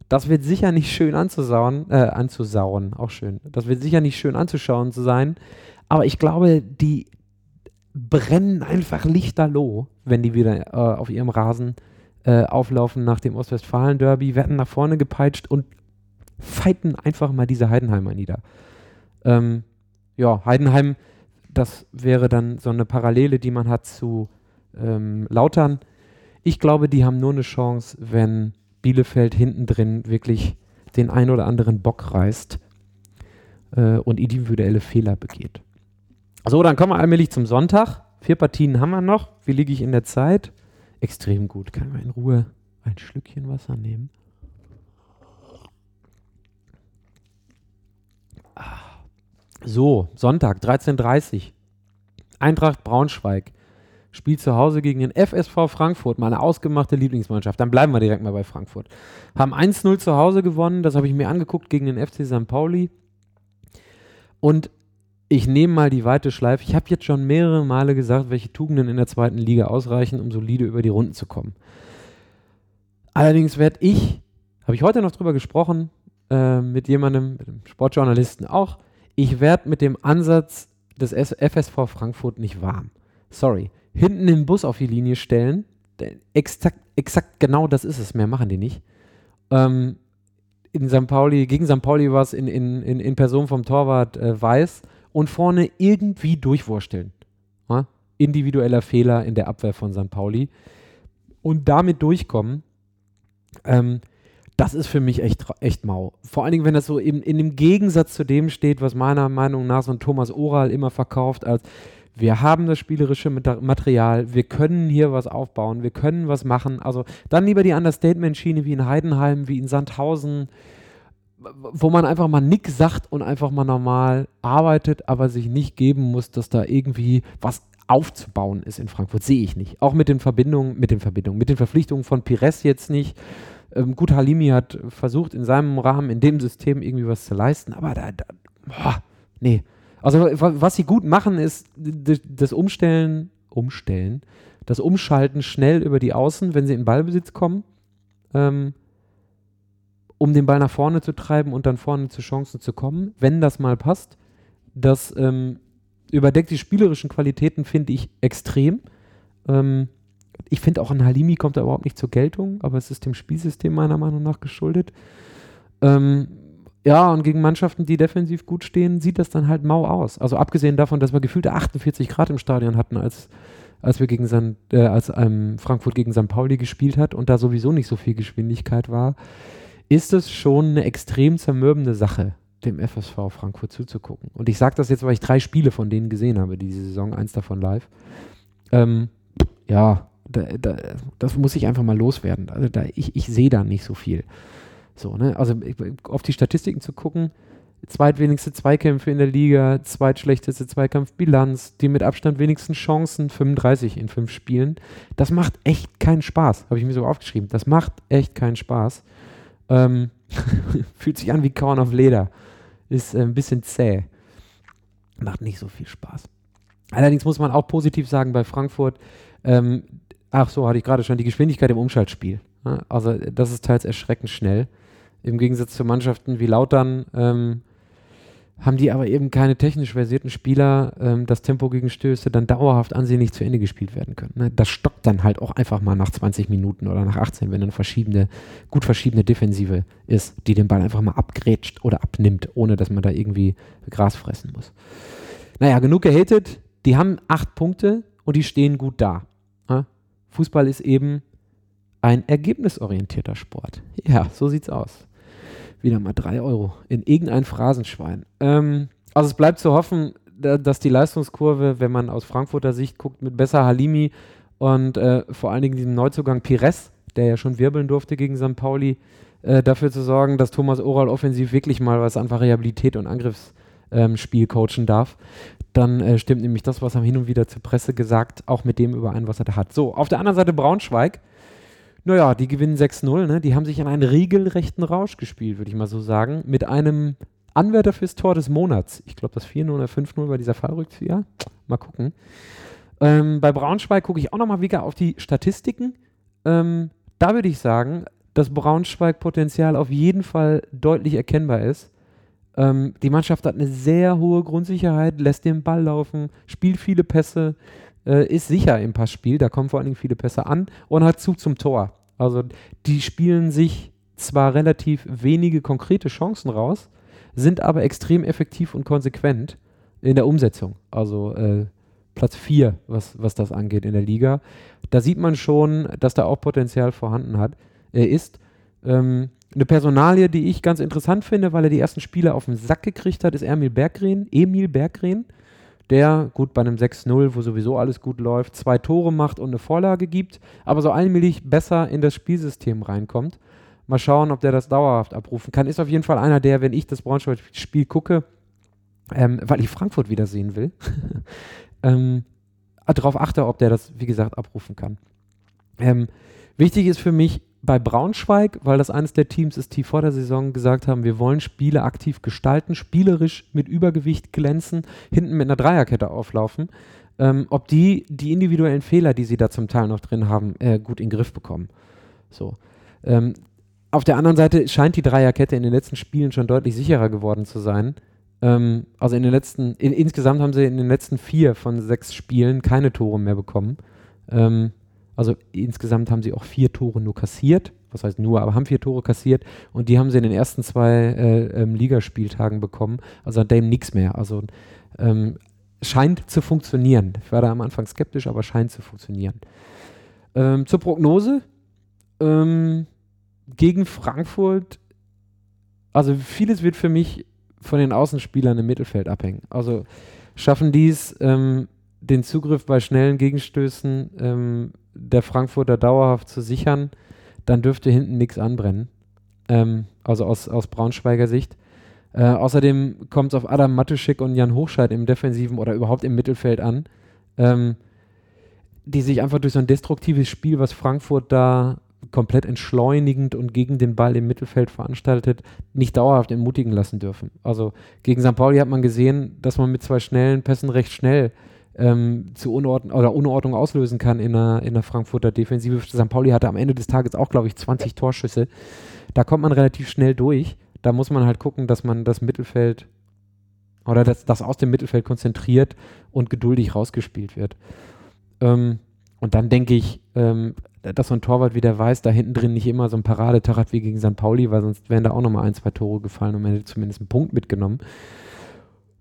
das wird sicher nicht schön anzusauen, äh, anzusauen, auch schön. Das wird sicher nicht schön anzuschauen zu sein. Aber ich glaube, die brennen einfach lichterloh, wenn die wieder äh, auf ihrem Rasen äh, auflaufen nach dem Ostwestfalen-Derby, werden nach vorne gepeitscht und fighten einfach mal diese Heidenheimer nieder. Ähm, ja, Heidenheim, das wäre dann so eine Parallele, die man hat zu ähm, Lautern. Ich glaube, die haben nur eine Chance, wenn Bielefeld hinten drin wirklich den ein oder anderen Bock reißt äh, und individuelle Fehler begeht. So, dann kommen wir allmählich zum Sonntag. Vier Partien haben wir noch. Wie liege ich in der Zeit? Extrem gut. Kann man in Ruhe ein Schlückchen Wasser nehmen? So, Sonntag, 13.30 Uhr. Eintracht Braunschweig spielt zu Hause gegen den FSV Frankfurt, meine ausgemachte Lieblingsmannschaft. Dann bleiben wir direkt mal bei Frankfurt. Haben 1-0 zu Hause gewonnen, das habe ich mir angeguckt gegen den FC St. Pauli. Und ich nehme mal die weite Schleife. Ich habe jetzt schon mehrere Male gesagt, welche Tugenden in der zweiten Liga ausreichen, um solide über die Runden zu kommen. Allerdings werde ich, habe ich heute noch drüber gesprochen, äh, mit jemandem, mit einem Sportjournalisten auch, ich werde mit dem Ansatz des FSV Frankfurt nicht warm. Sorry. Hinten den Bus auf die Linie stellen, exakt, exakt genau das ist es, mehr machen die nicht. Ähm, in St. Pauli, gegen St. Pauli war es in, in, in, in, Person vom Torwart äh, Weiß und vorne irgendwie durchwursteln. Ja? Individueller Fehler in der Abwehr von St. Pauli. Und damit durchkommen. Ähm, das ist für mich echt, echt mau. Vor allen Dingen, wenn das so eben in dem Gegensatz zu dem steht, was meiner Meinung nach so ein Thomas Oral immer verkauft als wir haben das spielerische Material, wir können hier was aufbauen, wir können was machen. Also dann lieber die Understatement-Schiene wie in Heidenheim, wie in Sandhausen, wo man einfach mal nix sagt und einfach mal normal arbeitet, aber sich nicht geben muss, dass da irgendwie was aufzubauen ist in Frankfurt. Sehe ich nicht. Auch mit den Verbindungen, mit den Verbindungen, mit den Verpflichtungen von Pires jetzt nicht. Ähm, gut, Halimi hat versucht, in seinem Rahmen, in dem System irgendwie was zu leisten, aber da, da boah, nee. Also was sie gut machen, ist das Umstellen, Umstellen, das Umschalten schnell über die Außen, wenn sie in Ballbesitz kommen, ähm, um den Ball nach vorne zu treiben und dann vorne zu Chancen zu kommen, wenn das mal passt. Das ähm, überdeckt die spielerischen Qualitäten, finde ich, extrem. Ähm, ich finde auch ein Halimi kommt da überhaupt nicht zur Geltung, aber es ist dem Spielsystem meiner Meinung nach geschuldet. Ähm, ja, und gegen Mannschaften, die defensiv gut stehen, sieht das dann halt mau aus. Also abgesehen davon, dass wir gefühlte 48 Grad im Stadion hatten, als, als wir gegen San, äh, als ähm, Frankfurt gegen St. Pauli gespielt hat und da sowieso nicht so viel Geschwindigkeit war, ist es schon eine extrem zermürbende Sache, dem FSV Frankfurt zuzugucken. Und ich sage das jetzt, weil ich drei Spiele von denen gesehen habe, diese Saison, eins davon live. Ähm, ja, da, da, das muss ich einfach mal loswerden. Also da, ich, ich sehe da nicht so viel. So, ne? Also auf die Statistiken zu gucken, zweitwenigste Zweikämpfe in der Liga, zweitschlechteste Zweikampfbilanz, die mit Abstand wenigsten Chancen, 35 in fünf Spielen. Das macht echt keinen Spaß, habe ich mir so aufgeschrieben. Das macht echt keinen Spaß. Ähm, fühlt sich an wie Korn auf Leder. Ist äh, ein bisschen zäh. Macht nicht so viel Spaß. Allerdings muss man auch positiv sagen bei Frankfurt, ähm, ach so, hatte ich gerade schon, die Geschwindigkeit im Umschaltspiel. Also das ist teils erschreckend schnell. Im Gegensatz zu Mannschaften wie Lautern ähm, haben die aber eben keine technisch versierten Spieler, ähm, dass Tempo gegen Stöße dann dauerhaft ansehnlich zu Ende gespielt werden können. Ne? Das stockt dann halt auch einfach mal nach 20 Minuten oder nach 18, wenn dann verschiedene, gut verschiedene Defensive ist, die den Ball einfach mal abgrätscht oder abnimmt, ohne dass man da irgendwie Gras fressen muss. Naja, genug gehatet. Die haben acht Punkte und die stehen gut da. Fußball ist eben ein ergebnisorientierter Sport. Ja, so sieht's aus wieder mal drei Euro in irgendein Phrasenschwein. Ähm, also es bleibt zu hoffen, dass die Leistungskurve, wenn man aus Frankfurter Sicht guckt, mit besser Halimi und äh, vor allen Dingen diesem Neuzugang Pires, der ja schon wirbeln durfte gegen St. Pauli, äh, dafür zu sorgen, dass Thomas Oral offensiv wirklich mal was an Variabilität und Angriffsspiel ähm, coachen darf, dann äh, stimmt nämlich das, was er hin und wieder zur Presse gesagt, auch mit dem überein, was er da hat. So, auf der anderen Seite Braunschweig naja, die gewinnen 6-0, ne? Die haben sich an einen regelrechten Rausch gespielt, würde ich mal so sagen. Mit einem Anwärter fürs Tor des Monats. Ich glaube, das 4-0 oder 5-0 war dieser Fallrückzieher. Mal gucken. Ähm, bei Braunschweig gucke ich auch nochmal wieder auf die Statistiken. Ähm, da würde ich sagen, dass Braunschweig Potenzial auf jeden Fall deutlich erkennbar ist. Ähm, die Mannschaft hat eine sehr hohe Grundsicherheit, lässt den Ball laufen, spielt viele Pässe, äh, ist sicher im Passspiel, da kommen vor allen Dingen viele Pässe an und hat Zug zum Tor. Also die spielen sich zwar relativ wenige konkrete Chancen raus, sind aber extrem effektiv und konsequent in der Umsetzung. Also äh, Platz 4, was, was das angeht in der Liga. Da sieht man schon, dass da auch Potenzial vorhanden hat, äh, ist. Ähm, eine Personalie, die ich ganz interessant finde, weil er die ersten Spiele auf den Sack gekriegt hat, ist Emil Berggren. Emil Berggren der gut bei einem 6-0, wo sowieso alles gut läuft, zwei Tore macht und eine Vorlage gibt, aber so allmählich besser in das Spielsystem reinkommt. Mal schauen, ob der das dauerhaft abrufen kann. Ist auf jeden Fall einer, der, wenn ich das Braunschweig-Spiel gucke, ähm, weil ich Frankfurt wiedersehen will, ähm, darauf achte, ob der das, wie gesagt, abrufen kann. Ähm, wichtig ist für mich, bei Braunschweig, weil das eines der Teams ist, die vor der Saison gesagt haben, wir wollen Spiele aktiv gestalten, spielerisch mit Übergewicht glänzen, hinten mit einer Dreierkette auflaufen, ähm, ob die die individuellen Fehler, die sie da zum Teil noch drin haben, äh, gut in den Griff bekommen. So. Ähm, auf der anderen Seite scheint die Dreierkette in den letzten Spielen schon deutlich sicherer geworden zu sein. Ähm, also in den letzten, in, insgesamt haben sie in den letzten vier von sechs Spielen keine Tore mehr bekommen. Ähm, also insgesamt haben sie auch vier Tore nur kassiert. Was heißt nur, aber haben vier Tore kassiert und die haben sie in den ersten zwei äh, ähm, Ligaspieltagen bekommen. Also seitdem nichts mehr. Also ähm, scheint zu funktionieren. Ich war da am Anfang skeptisch, aber scheint zu funktionieren. Ähm, zur Prognose. Ähm, gegen Frankfurt, also vieles wird für mich von den Außenspielern im Mittelfeld abhängen. Also schaffen die es, ähm, den Zugriff bei schnellen Gegenstößen ähm, der Frankfurter dauerhaft zu sichern, dann dürfte hinten nichts anbrennen. Ähm, also aus, aus Braunschweiger Sicht. Äh, außerdem kommt es auf Adam Matuschik und Jan Hochscheid im Defensiven oder überhaupt im Mittelfeld an, ähm, die sich einfach durch so ein destruktives Spiel, was Frankfurt da komplett entschleunigend und gegen den Ball im Mittelfeld veranstaltet, nicht dauerhaft entmutigen lassen dürfen. Also gegen St. Pauli hat man gesehen, dass man mit zwei schnellen Pässen recht schnell ähm, zu Unordnung oder Unordnung auslösen kann in der, in der Frankfurter Defensive. St. Pauli hatte am Ende des Tages auch, glaube ich, 20 Torschüsse. Da kommt man relativ schnell durch. Da muss man halt gucken, dass man das Mittelfeld oder dass das aus dem Mittelfeld konzentriert und geduldig rausgespielt wird. Ähm, und dann denke ich, ähm, dass so ein Torwart wie der weiß, da hinten drin nicht immer so ein Paradetag hat wie gegen St. Pauli, weil sonst wären da auch nochmal ein, zwei Tore gefallen und man hätte zumindest einen Punkt mitgenommen.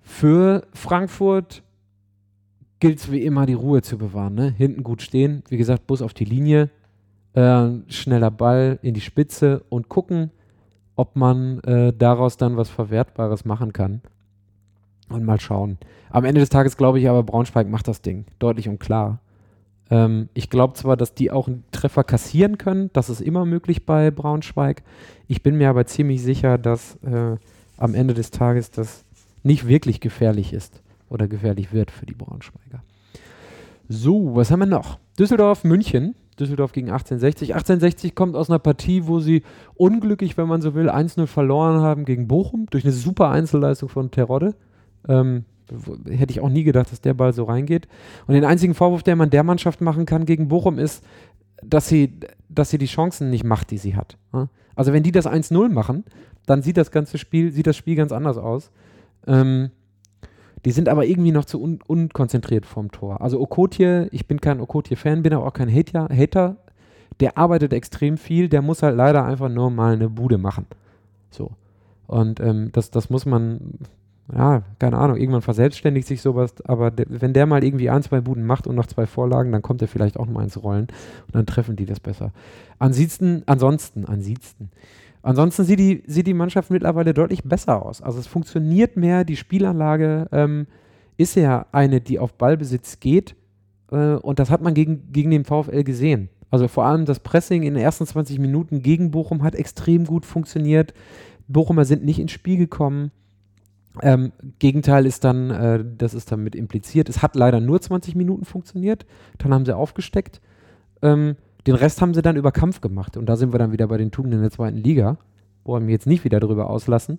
Für Frankfurt gilt es wie immer, die Ruhe zu bewahren. Ne? Hinten gut stehen, wie gesagt, Bus auf die Linie, äh, schneller Ball in die Spitze und gucken, ob man äh, daraus dann was Verwertbares machen kann. Und mal schauen. Am Ende des Tages glaube ich aber, Braunschweig macht das Ding deutlich und klar. Ähm, ich glaube zwar, dass die auch einen Treffer kassieren können, das ist immer möglich bei Braunschweig. Ich bin mir aber ziemlich sicher, dass äh, am Ende des Tages das nicht wirklich gefährlich ist oder gefährlich wird für die Braunschweiger. So, was haben wir noch? Düsseldorf, München. Düsseldorf gegen 1860. 1860 kommt aus einer Partie, wo sie unglücklich, wenn man so will, 1-0 verloren haben gegen Bochum durch eine super Einzelleistung von Terodde. Ähm, hätte ich auch nie gedacht, dass der Ball so reingeht. Und den einzigen Vorwurf, den man der Mannschaft machen kann gegen Bochum, ist, dass sie, dass sie die Chancen nicht macht, die sie hat. Also wenn die das 1-0 machen, dann sieht das ganze Spiel, sieht das Spiel ganz anders aus. Ähm, die sind aber irgendwie noch zu un unkonzentriert vorm Tor. Also Okotie, ich bin kein Okotie-Fan, bin aber auch kein Hater, Hater. Der arbeitet extrem viel, der muss halt leider einfach nur mal eine Bude machen. So. Und ähm, das, das muss man, ja, keine Ahnung, irgendwann verselbstständigt sich sowas, aber de, wenn der mal irgendwie ein, zwei Buden macht und noch zwei Vorlagen, dann kommt er vielleicht auch noch mal ins Rollen und dann treffen die das besser. Ansonsten, ansonsten, ansonsten. Ansonsten sieht die, sieht die Mannschaft mittlerweile deutlich besser aus. Also es funktioniert mehr, die Spielanlage ähm, ist ja eine, die auf Ballbesitz geht äh, und das hat man gegen, gegen den VfL gesehen. Also vor allem das Pressing in den ersten 20 Minuten gegen Bochum hat extrem gut funktioniert. Bochumer sind nicht ins Spiel gekommen. Ähm, Gegenteil ist dann, äh, das ist damit impliziert, es hat leider nur 20 Minuten funktioniert. Dann haben sie aufgesteckt. Ähm, den Rest haben sie dann über Kampf gemacht. Und da sind wir dann wieder bei den Tugenden der zweiten Liga. Wollen wir jetzt nicht wieder drüber auslassen.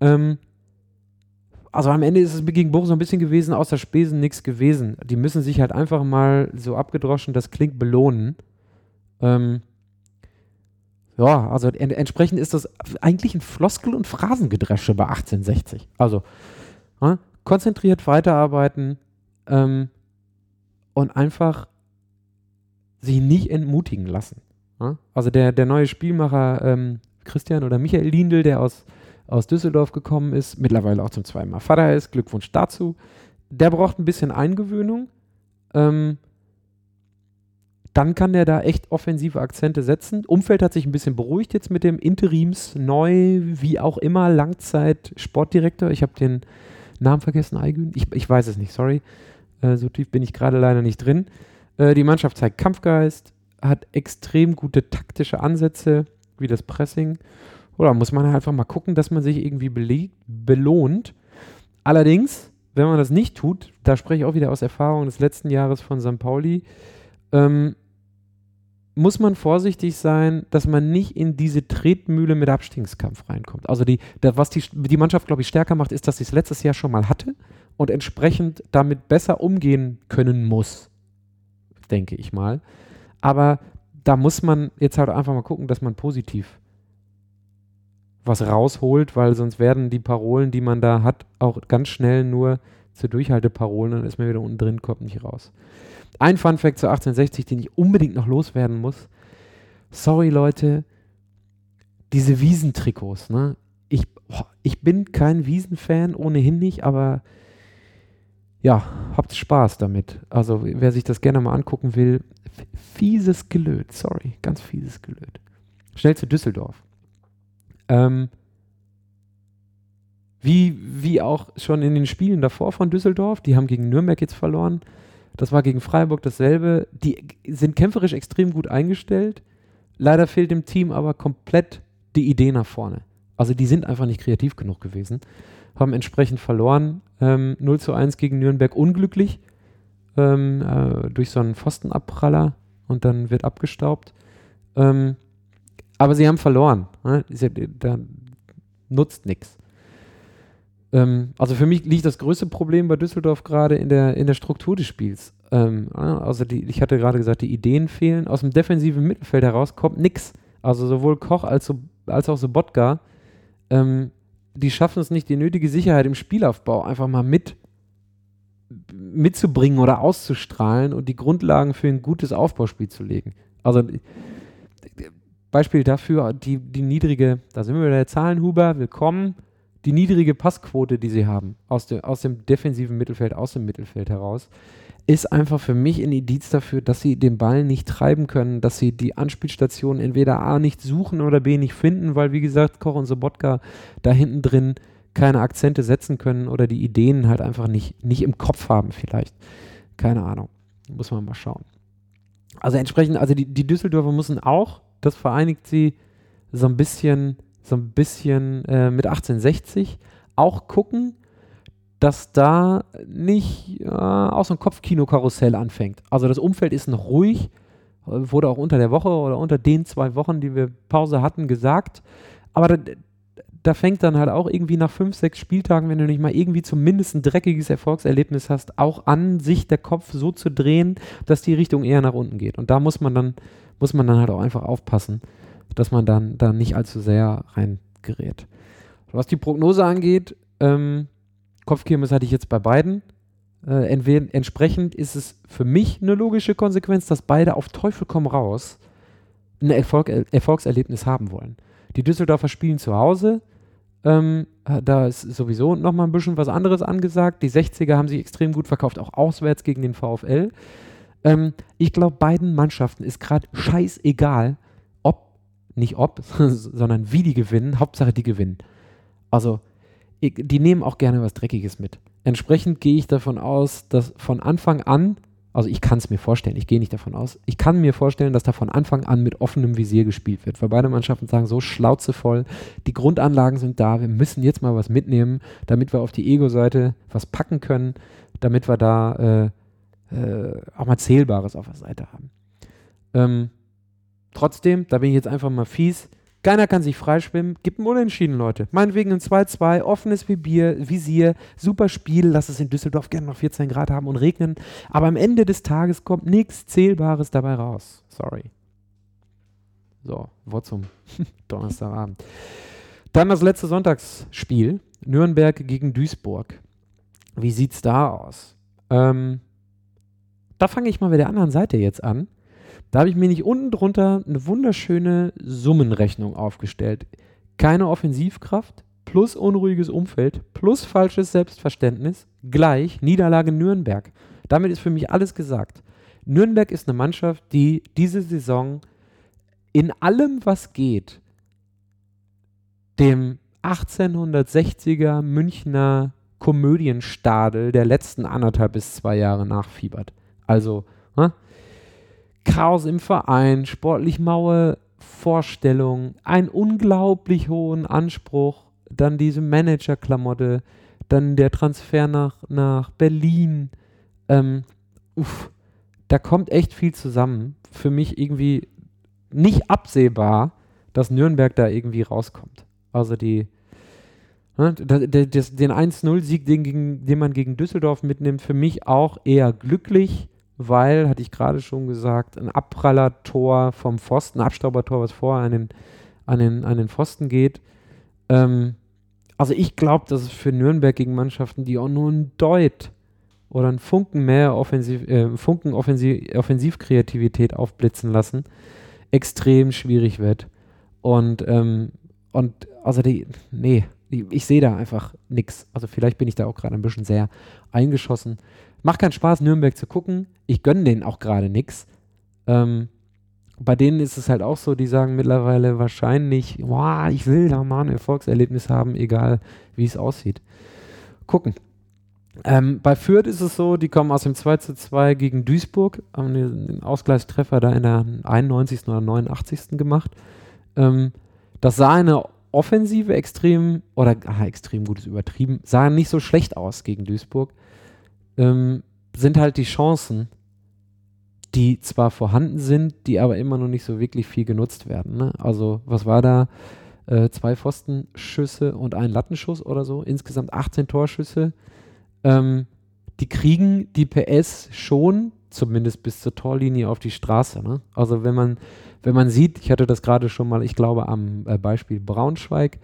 Ähm, also am Ende ist es gegen Bochum so ein bisschen gewesen, außer Spesen nichts gewesen. Die müssen sich halt einfach mal so abgedroschen, das klingt belohnen. Ähm, ja, also en entsprechend ist das eigentlich ein Floskel- und Phrasengedresche bei 1860. Also ja, konzentriert weiterarbeiten ähm, und einfach sich nicht entmutigen lassen. Ja? Also der, der neue Spielmacher ähm, Christian oder Michael Lindl, der aus, aus Düsseldorf gekommen ist, mittlerweile auch zum zweiten Mal Vater ist, Glückwunsch dazu. Der braucht ein bisschen Eingewöhnung. Ähm, dann kann der da echt offensive Akzente setzen. Umfeld hat sich ein bisschen beruhigt jetzt mit dem Interims neu, wie auch immer, Langzeit-Sportdirektor. Ich habe den Namen vergessen, Aygün. Ich, ich weiß es nicht, sorry. Äh, so tief bin ich gerade leider nicht drin. Äh, die Mannschaft zeigt Kampfgeist, hat extrem gute taktische Ansätze, wie das Pressing. Oder muss man einfach mal gucken, dass man sich irgendwie belohnt. Allerdings, wenn man das nicht tut, da spreche ich auch wieder aus Erfahrung des letzten Jahres von St. Pauli, ähm, muss man vorsichtig sein, dass man nicht in diese Tretmühle mit Abstiegskampf reinkommt. Also die, der, was die, die Mannschaft, glaube ich, stärker macht, ist, dass sie es letztes Jahr schon mal hatte und entsprechend damit besser umgehen können muss, denke ich mal. Aber da muss man jetzt halt einfach mal gucken, dass man positiv was rausholt, weil sonst werden die Parolen, die man da hat, auch ganz schnell nur zu Durchhalteparolen, dann ist man wieder unten drin, kommt nicht raus. Ein Fun Fact zu 1860, den ich unbedingt noch loswerden muss. Sorry, Leute, diese Wiesentrikots, ne? Ich, ich bin kein Wiesenfan, ohnehin nicht, aber ja, habt Spaß damit. Also, wer sich das gerne mal angucken will, fieses Gelöt, sorry, ganz fieses Gelöt. Schnell zu Düsseldorf. Ähm, wie, wie auch schon in den Spielen davor von Düsseldorf, die haben gegen Nürnberg jetzt verloren, das war gegen Freiburg dasselbe. Die sind kämpferisch extrem gut eingestellt. Leider fehlt dem Team aber komplett die Idee nach vorne. Also die sind einfach nicht kreativ genug gewesen. Haben entsprechend verloren. Ähm, 0 zu 1 gegen Nürnberg unglücklich. Ähm, äh, durch so einen Pfostenabpraller und dann wird abgestaubt. Ähm, aber sie haben verloren. Ne? Da nutzt nichts. Ähm, also für mich liegt das größte Problem bei Düsseldorf gerade in der, in der Struktur des Spiels. Ähm, also die, ich hatte gerade gesagt, die Ideen fehlen. Aus dem defensiven Mittelfeld heraus kommt nichts. Also sowohl Koch als, so, als auch Sobotka, ähm, die schaffen es nicht, die nötige Sicherheit im Spielaufbau einfach mal mit mitzubringen oder auszustrahlen und die Grundlagen für ein gutes Aufbauspiel zu legen. Also Beispiel dafür, die, die niedrige, da sind wir bei der Zahlenhuber, willkommen die niedrige Passquote, die sie haben, aus, de, aus dem defensiven Mittelfeld, aus dem Mittelfeld heraus. Ist einfach für mich ein Indiz dafür, dass sie den Ball nicht treiben können, dass sie die Anspielstation entweder A nicht suchen oder B nicht finden, weil wie gesagt, Koch und Sobotka da hinten drin keine Akzente setzen können oder die Ideen halt einfach nicht, nicht im Kopf haben vielleicht. Keine Ahnung. Muss man mal schauen. Also entsprechend, also die, die Düsseldorfer müssen auch, das vereinigt sie so ein bisschen, so ein bisschen äh, mit 1860, auch gucken, dass da nicht äh, auch so ein Kopfkino-Karussell anfängt. Also das Umfeld ist noch ruhig, wurde auch unter der Woche oder unter den zwei Wochen, die wir Pause hatten, gesagt. Aber da, da fängt dann halt auch irgendwie nach fünf, sechs Spieltagen, wenn du nicht mal irgendwie zumindest ein dreckiges Erfolgserlebnis hast, auch an sich der Kopf so zu drehen, dass die Richtung eher nach unten geht. Und da muss man dann, muss man dann halt auch einfach aufpassen, dass man dann da nicht allzu sehr reingerät. Was die Prognose angeht, ähm, Kopfkirmes hatte ich jetzt bei beiden. Äh, entsprechend ist es für mich eine logische Konsequenz, dass beide auf Teufel komm raus ein Erfolg, Erfolgserlebnis haben wollen. Die Düsseldorfer spielen zu Hause. Ähm, da ist sowieso nochmal ein bisschen was anderes angesagt. Die 60er haben sich extrem gut verkauft, auch auswärts gegen den VfL. Ähm, ich glaube, beiden Mannschaften ist gerade scheißegal, ob, nicht ob, sondern wie die gewinnen. Hauptsache, die gewinnen. Also, die nehmen auch gerne was Dreckiges mit. Entsprechend gehe ich davon aus, dass von Anfang an, also ich kann es mir vorstellen, ich gehe nicht davon aus, ich kann mir vorstellen, dass da von Anfang an mit offenem Visier gespielt wird, weil beide Mannschaften sagen, so schlauzevoll, die Grundanlagen sind da, wir müssen jetzt mal was mitnehmen, damit wir auf die Ego-Seite was packen können, damit wir da äh, äh, auch mal Zählbares auf der Seite haben. Ähm, trotzdem, da bin ich jetzt einfach mal fies, keiner kann sich freischwimmen. Gibt ein Unentschieden, Leute. Meinetwegen ein 2-2, offenes Bier, Visier, super Spiel. Lass es in Düsseldorf gerne noch 14 Grad haben und regnen. Aber am Ende des Tages kommt nichts Zählbares dabei raus. Sorry. So, Wort zum Donnerstagabend. Dann das letzte Sonntagsspiel. Nürnberg gegen Duisburg. Wie sieht's da aus? Ähm, da fange ich mal mit der anderen Seite jetzt an. Da habe ich mir nicht unten drunter eine wunderschöne Summenrechnung aufgestellt. Keine Offensivkraft plus unruhiges Umfeld plus falsches Selbstverständnis gleich Niederlage Nürnberg. Damit ist für mich alles gesagt. Nürnberg ist eine Mannschaft, die diese Saison in allem, was geht, dem 1860er Münchner Komödienstadel der letzten anderthalb bis zwei Jahre nachfiebert. Also, ne? Chaos im Verein, sportlich maue Vorstellungen, einen unglaublich hohen Anspruch, dann diese Manager-Klamotte, dann der Transfer nach, nach Berlin. Ähm, uff, da kommt echt viel zusammen. Für mich irgendwie nicht absehbar, dass Nürnberg da irgendwie rauskommt. Also die, ne, den 1-0-Sieg, den, den man gegen Düsseldorf mitnimmt, für mich auch eher glücklich weil, hatte ich gerade schon gesagt, ein Abprallertor vom Pfosten, ein Abstaubertor, was vorher an den, an den, an den Pfosten geht. Ähm, also ich glaube, dass es für Nürnberg gegen Mannschaften, die auch nur ein Deut oder einen Funken mehr Offensiv, äh, Funken Offensiv, Offensivkreativität aufblitzen lassen, extrem schwierig wird. Und, ähm, und also die, nee, ich sehe da einfach nichts. Also vielleicht bin ich da auch gerade ein bisschen sehr eingeschossen. Macht keinen Spaß, Nürnberg zu gucken. Ich gönne denen auch gerade nichts. Ähm, bei denen ist es halt auch so, die sagen mittlerweile wahrscheinlich, wow, ich will da mal ein Erfolgserlebnis haben, egal wie es aussieht. Gucken. Ähm, bei Fürth ist es so, die kommen aus dem 2 zu 2 gegen Duisburg, haben den Ausgleichstreffer da in der 91. oder 89. gemacht. Ähm, das sah eine Offensive extrem, oder ah, extrem gut ist übertrieben, sah nicht so schlecht aus gegen Duisburg ähm, sind halt die Chancen, die zwar vorhanden sind, die aber immer noch nicht so wirklich viel genutzt werden. Ne? Also, was war da? Äh, zwei Pfostenschüsse und ein Lattenschuss oder so. Insgesamt 18 Torschüsse. Ähm, die kriegen die PS schon, zumindest bis zur Torlinie auf die Straße. Ne? Also, wenn man, wenn man sieht, ich hatte das gerade schon mal, ich glaube, am äh, Beispiel Braunschweig,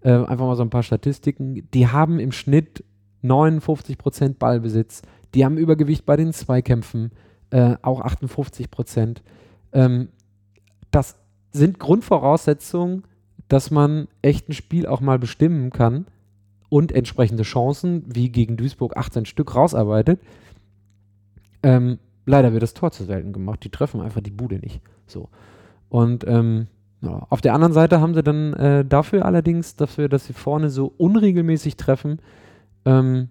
äh, einfach mal so ein paar Statistiken, die haben im Schnitt 59% Ballbesitz. Die haben Übergewicht bei den Zweikämpfen, äh, auch 58% Ähm, das sind Grundvoraussetzungen, dass man echt ein Spiel auch mal bestimmen kann und entsprechende Chancen, wie gegen Duisburg 18 Stück, rausarbeitet. Ähm, leider wird das Tor zu selten gemacht. Die treffen einfach die Bude nicht. So. Und ähm, ja, auf der anderen Seite haben sie dann äh, dafür allerdings, dafür, dass sie vorne so unregelmäßig treffen, ähm,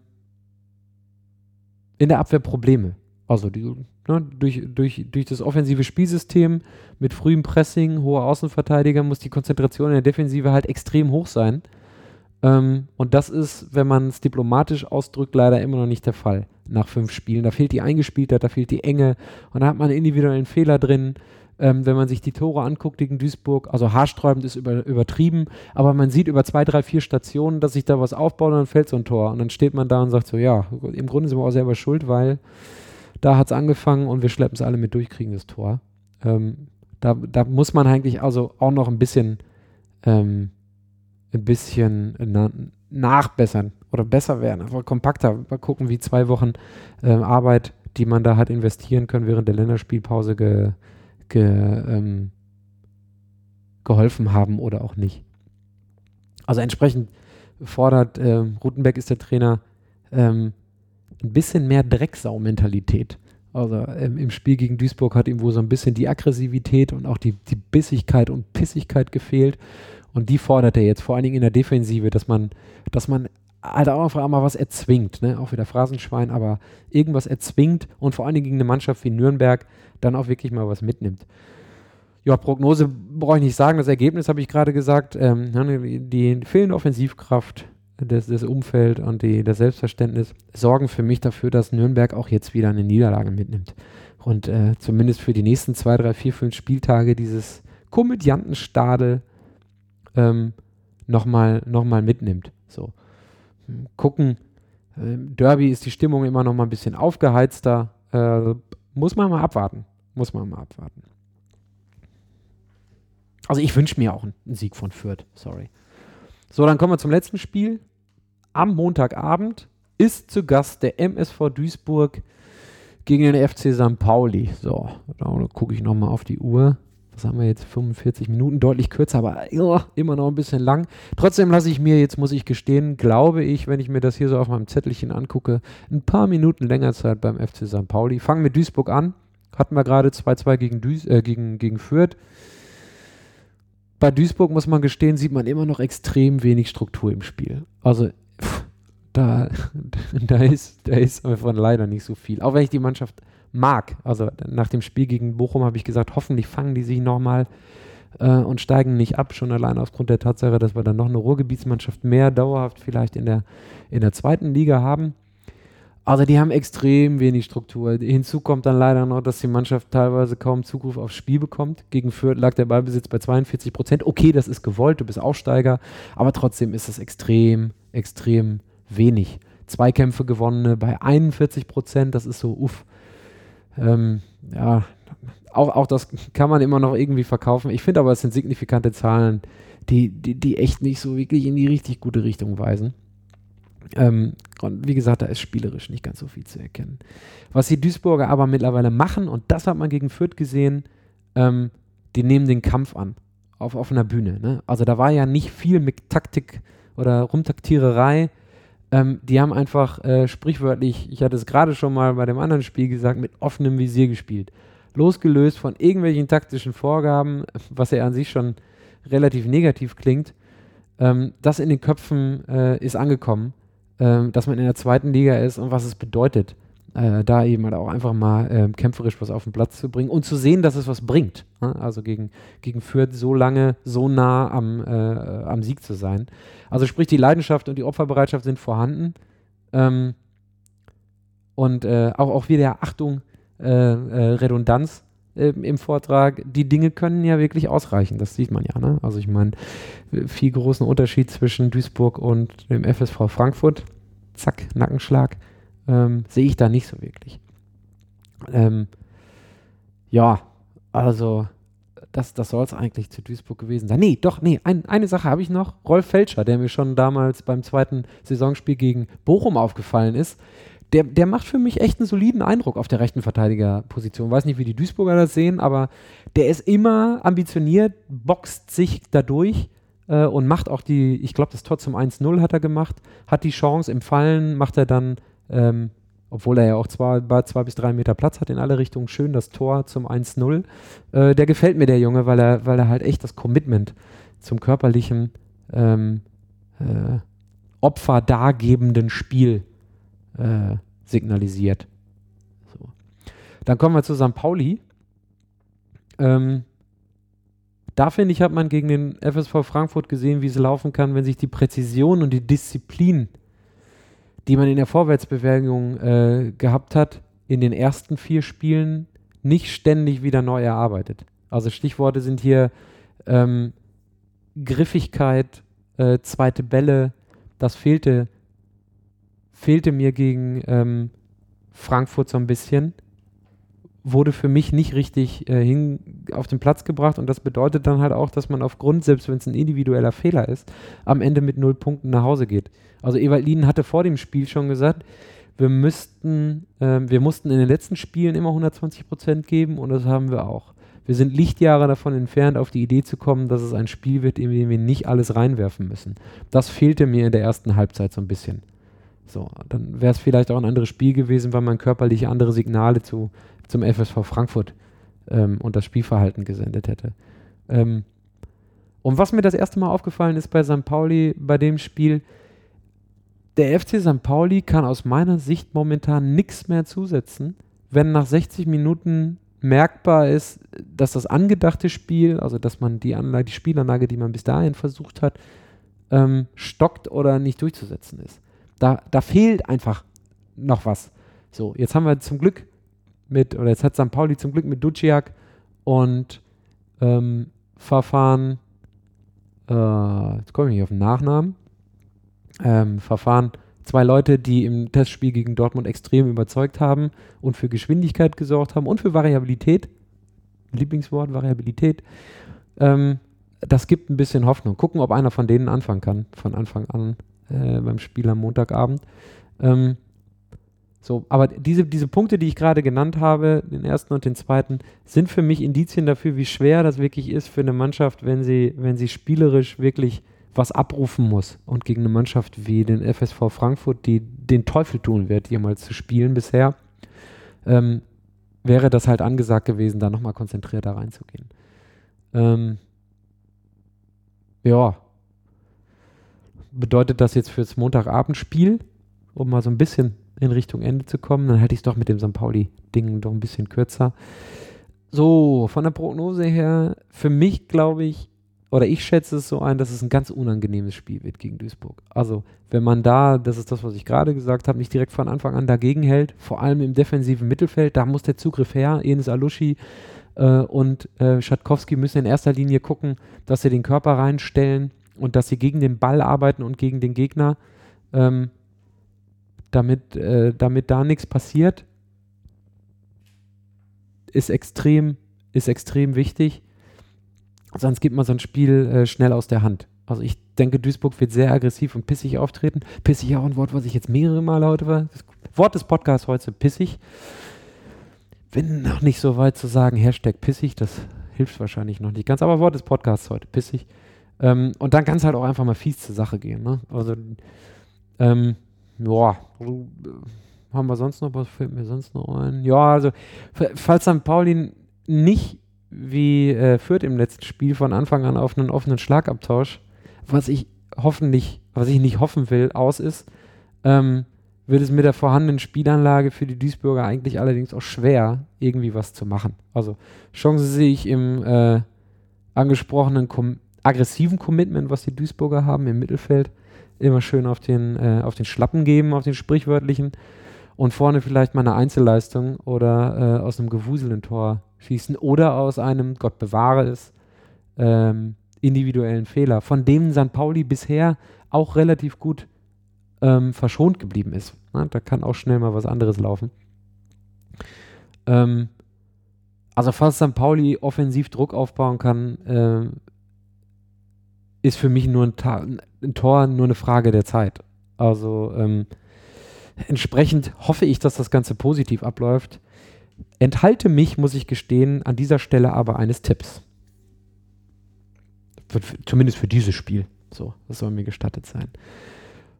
in der Abwehr Probleme. Also die, ne, durch, durch, durch das offensive Spielsystem mit frühem Pressing, hoher Außenverteidiger muss die Konzentration in der Defensive halt extrem hoch sein. Ähm, und das ist, wenn man es diplomatisch ausdrückt, leider immer noch nicht der Fall nach fünf Spielen. Da fehlt die Eingespieltheit, da fehlt die Enge und da hat man individuellen Fehler drin. Ähm, wenn man sich die Tore anguckt gegen Duisburg, also haarsträubend ist über, übertrieben, aber man sieht über zwei, drei, vier Stationen, dass sich da was aufbaut und dann fällt so ein Tor. Und dann steht man da und sagt so, ja, im Grunde sind wir auch selber schuld, weil da hat es angefangen und wir schleppen es alle mit durch, kriegen das Tor. Ähm, da, da muss man eigentlich also auch noch ein bisschen, ähm, ein bisschen na, nachbessern oder besser werden, einfach kompakter. Mal gucken, wie zwei Wochen äh, Arbeit, die man da hat investieren können während der Länderspielpause ge, ge, ähm, geholfen haben oder auch nicht. Also entsprechend fordert äh, Rutenbeck ist der Trainer ähm, ein bisschen mehr Drecksau-Mentalität. Also ähm, im Spiel gegen Duisburg hat ihm wohl so ein bisschen die Aggressivität und auch die, die Bissigkeit und Pissigkeit gefehlt. Und die fordert er jetzt vor allen Dingen in der Defensive, dass man, dass man halt auch einfach mal was erzwingt, ne? auch wieder Phrasenschwein, aber irgendwas erzwingt und vor allen Dingen gegen eine Mannschaft wie Nürnberg dann auch wirklich mal was mitnimmt. Ja, Prognose brauche ich nicht sagen, das Ergebnis habe ich gerade gesagt, ähm, ne, die fehlende Offensivkraft das, das Umfeld und die, das Selbstverständnis sorgen für mich dafür, dass Nürnberg auch jetzt wieder eine Niederlage mitnimmt. Und äh, zumindest für die nächsten zwei, drei, vier, fünf Spieltage dieses Komödiantenstadel ähm, nochmal noch mal mitnimmt. So. Gucken, äh, Derby ist die Stimmung immer noch mal ein bisschen aufgeheizter. Äh, muss man mal abwarten. Muss man mal abwarten. Also ich wünsche mir auch einen Sieg von Fürth, sorry. So, dann kommen wir zum letzten Spiel. Am Montagabend ist zu Gast der MSV Duisburg gegen den FC St. Pauli. So, da gucke ich nochmal auf die Uhr. Was haben wir jetzt? 45 Minuten, deutlich kürzer, aber immer noch ein bisschen lang. Trotzdem lasse ich mir, jetzt muss ich gestehen, glaube ich, wenn ich mir das hier so auf meinem Zettelchen angucke, ein paar Minuten länger Zeit beim FC St. Pauli. Fangen wir Duisburg an. Hatten wir gerade 2-2 gegen, äh, gegen, gegen Fürth bei Duisburg, muss man gestehen, sieht man immer noch extrem wenig Struktur im Spiel. Also pff, da, da, ist, da ist einfach leider nicht so viel. Auch wenn ich die Mannschaft mag. Also nach dem Spiel gegen Bochum habe ich gesagt, hoffentlich fangen die sich nochmal äh, und steigen nicht ab, schon allein aufgrund der Tatsache, dass wir dann noch eine Ruhrgebietsmannschaft mehr dauerhaft vielleicht in der, in der zweiten Liga haben. Also die haben extrem wenig Struktur. Hinzu kommt dann leider noch, dass die Mannschaft teilweise kaum Zugriff aufs Spiel bekommt. Gegen Fürth lag der Ballbesitz bei 42 Prozent. Okay, das ist gewollt, du bist Aufsteiger, aber trotzdem ist es extrem, extrem wenig. Zweikämpfe gewonnene bei 41 Prozent, das ist so, uff. Ähm, ja, auch, auch das kann man immer noch irgendwie verkaufen. Ich finde aber, es sind signifikante Zahlen, die, die, die echt nicht so wirklich in die richtig gute Richtung weisen. Ähm, und wie gesagt, da ist spielerisch nicht ganz so viel zu erkennen. Was die Duisburger aber mittlerweile machen, und das hat man gegen Fürth gesehen, ähm, die nehmen den Kampf an auf offener Bühne. Ne? Also da war ja nicht viel mit Taktik oder Rumtaktiererei. Ähm, die haben einfach äh, sprichwörtlich, ich hatte es gerade schon mal bei dem anderen Spiel gesagt, mit offenem Visier gespielt. Losgelöst von irgendwelchen taktischen Vorgaben, was ja an sich schon relativ negativ klingt. Ähm, das in den Köpfen äh, ist angekommen ähm, dass man in der zweiten Liga ist und was es bedeutet, äh, da eben halt auch einfach mal äh, kämpferisch was auf den Platz zu bringen und zu sehen, dass es was bringt. Ne? Also gegen, gegen Fürth so lange, so nah am, äh, am Sieg zu sein. Also sprich, die Leidenschaft und die Opferbereitschaft sind vorhanden. Ähm, und äh, auch, auch wieder Achtung, äh, äh, Redundanz im Vortrag, die Dinge können ja wirklich ausreichen. Das sieht man ja. Ne? Also ich meine, viel großen Unterschied zwischen Duisburg und dem FSV Frankfurt. Zack, Nackenschlag. Ähm, sehe ich da nicht so wirklich. Ähm, ja, also das, das soll es eigentlich zu Duisburg gewesen sein. Nee, doch, nee, ein, eine Sache habe ich noch. Rolf Felscher, der mir schon damals beim zweiten Saisonspiel gegen Bochum aufgefallen ist, der, der macht für mich echt einen soliden Eindruck auf der rechten Verteidigerposition. Weiß nicht, wie die Duisburger das sehen, aber der ist immer ambitioniert, boxt sich dadurch äh, und macht auch die, ich glaube, das Tor zum 1-0 hat er gemacht, hat die Chance im Fallen, macht er dann ähm, obwohl er ja auch zwei, zwei bis drei Meter Platz hat in alle Richtungen. Schön das Tor zum 1-0. Äh, der gefällt mir, der Junge, weil er, weil er halt echt das Commitment zum körperlichen ähm, äh, Opfer dargebenden Spiel äh, signalisiert. So. Dann kommen wir zu St. Pauli. Ähm, da finde ich, hat man gegen den FSV Frankfurt gesehen, wie es laufen kann, wenn sich die Präzision und die Disziplin, die man in der Vorwärtsbewegung äh, gehabt hat, in den ersten vier Spielen nicht ständig wieder neu erarbeitet. Also Stichworte sind hier ähm, Griffigkeit, äh, zweite Bälle, das fehlte, fehlte mir gegen ähm, Frankfurt so ein bisschen wurde für mich nicht richtig äh, hin auf den Platz gebracht und das bedeutet dann halt auch, dass man aufgrund, selbst wenn es ein individueller Fehler ist, am Ende mit null Punkten nach Hause geht. Also Ewald Lien hatte vor dem Spiel schon gesagt, wir müssten, äh, wir mussten in den letzten Spielen immer 120 Prozent geben und das haben wir auch. Wir sind Lichtjahre davon entfernt, auf die Idee zu kommen, dass es ein Spiel wird, in dem wir nicht alles reinwerfen müssen. Das fehlte mir in der ersten Halbzeit so ein bisschen. So, dann wäre es vielleicht auch ein anderes Spiel gewesen, weil man körperlich andere Signale zu zum FSV Frankfurt ähm, und das Spielverhalten gesendet hätte. Ähm, und was mir das erste Mal aufgefallen ist bei St. Pauli, bei dem Spiel, der FC St. Pauli kann aus meiner Sicht momentan nichts mehr zusetzen, wenn nach 60 Minuten merkbar ist, dass das angedachte Spiel, also dass man die Anlage, die Spielanlage, die man bis dahin versucht hat, ähm, stockt oder nicht durchzusetzen ist. Da, da fehlt einfach noch was. So, jetzt haben wir zum Glück mit, oder jetzt hat St. Pauli zum Glück mit Duciak und ähm, Verfahren, äh, jetzt komme ich nicht auf den Nachnamen, ähm, Verfahren, zwei Leute, die im Testspiel gegen Dortmund extrem überzeugt haben und für Geschwindigkeit gesorgt haben und für Variabilität. Lieblingswort, Variabilität. Ähm, das gibt ein bisschen Hoffnung. Gucken, ob einer von denen anfangen kann, von Anfang an äh, beim Spiel am Montagabend. Ähm, so, aber diese, diese Punkte, die ich gerade genannt habe, den ersten und den zweiten, sind für mich Indizien dafür, wie schwer das wirklich ist für eine Mannschaft, wenn sie, wenn sie spielerisch wirklich was abrufen muss und gegen eine Mannschaft wie den FSV Frankfurt, die den Teufel tun wird, jemals zu spielen bisher, ähm, wäre das halt angesagt gewesen, da nochmal konzentrierter reinzugehen. Ähm, ja. Bedeutet das jetzt fürs Montagabendspiel, um mal so ein bisschen in Richtung Ende zu kommen. Dann halte ich es doch mit dem St. Pauli-Ding doch ein bisschen kürzer. So, von der Prognose her, für mich glaube ich, oder ich schätze es so ein, dass es ein ganz unangenehmes Spiel wird gegen Duisburg. Also, wenn man da, das ist das, was ich gerade gesagt habe, nicht direkt von Anfang an dagegen hält, vor allem im defensiven Mittelfeld, da muss der Zugriff her. Enes Alushi äh, und äh, Schatkowski müssen in erster Linie gucken, dass sie den Körper reinstellen und dass sie gegen den Ball arbeiten und gegen den Gegner. Ähm, damit, äh, damit da nichts passiert, ist extrem, ist extrem wichtig. Sonst gibt man so ein Spiel äh, schnell aus der Hand. Also ich denke, Duisburg wird sehr aggressiv und pissig auftreten. Pissig auch ein Wort, was ich jetzt mehrere Male heute war. Das Wort des Podcasts heute pissig. Bin noch nicht so weit zu sagen, Hashtag pissig, das hilft wahrscheinlich noch nicht ganz, aber Wort des Podcasts heute pissig. Ähm, und dann kann es halt auch einfach mal fies zur Sache gehen. Ne? Also ähm, ja, also, haben wir sonst noch, was fällt mir sonst noch ein? Ja, also, falls St. Pauli nicht wie äh, Fürth im letzten Spiel von Anfang an auf einen offenen Schlagabtausch, was ich hoffentlich, was ich nicht hoffen will, aus ist, ähm, wird es mit der vorhandenen Spielanlage für die Duisburger eigentlich allerdings auch schwer, irgendwie was zu machen. Also Chance sehe ich im äh, angesprochenen kom aggressiven Commitment, was die Duisburger haben im Mittelfeld immer schön auf den, äh, auf den Schlappen geben, auf den sprichwörtlichen. Und vorne vielleicht mal eine Einzelleistung oder äh, aus einem gewuselnden Tor schießen oder aus einem, Gott bewahre es, ähm, individuellen Fehler, von dem St. Pauli bisher auch relativ gut ähm, verschont geblieben ist. Na, da kann auch schnell mal was anderes laufen. Ähm, also falls St. Pauli offensiv Druck aufbauen kann, äh, ist für mich nur ein, ein, Tor nur eine Frage der Zeit. Also ähm, entsprechend hoffe ich, dass das Ganze positiv abläuft. Enthalte mich, muss ich gestehen, an dieser Stelle aber eines Tipps. Für, zumindest für dieses Spiel. So, das soll mir gestattet sein.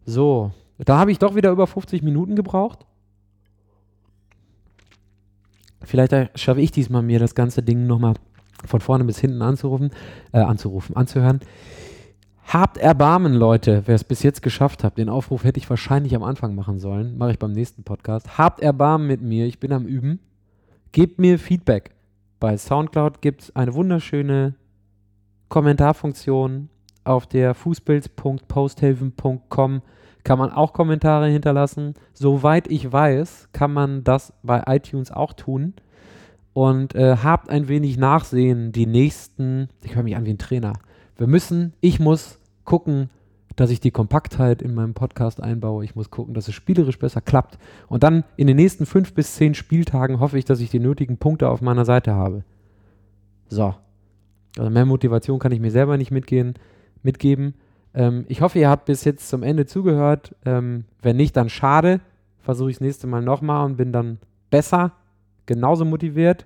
So, da habe ich doch wieder über 50 Minuten gebraucht. Vielleicht schaffe ich diesmal mir das ganze Ding nochmal von vorne bis hinten anzurufen, äh, anzurufen, anzuhören. Habt Erbarmen, Leute, wer es bis jetzt geschafft hat. Den Aufruf hätte ich wahrscheinlich am Anfang machen sollen. Mache ich beim nächsten Podcast. Habt Erbarmen mit mir. Ich bin am Üben. Gebt mir Feedback. Bei Soundcloud gibt es eine wunderschöne Kommentarfunktion. Auf der fußbilds.posthaven.com kann man auch Kommentare hinterlassen. Soweit ich weiß, kann man das bei iTunes auch tun. Und äh, habt ein wenig Nachsehen. Die nächsten, ich höre mich an wie ein Trainer wir müssen, ich muss gucken, dass ich die Kompaktheit in meinem Podcast einbaue. Ich muss gucken, dass es spielerisch besser klappt. Und dann in den nächsten fünf bis zehn Spieltagen hoffe ich, dass ich die nötigen Punkte auf meiner Seite habe. So. Also mehr Motivation kann ich mir selber nicht mitgehen, mitgeben. Ähm, ich hoffe, ihr habt bis jetzt zum Ende zugehört. Ähm, wenn nicht, dann schade. Versuche ich das nächste Mal nochmal und bin dann besser, genauso motiviert.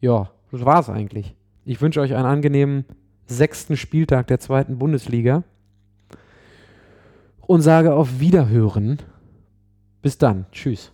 Ja, das war's eigentlich. Ich wünsche euch einen angenehmen sechsten Spieltag der zweiten Bundesliga und sage auf Wiederhören. Bis dann. Tschüss.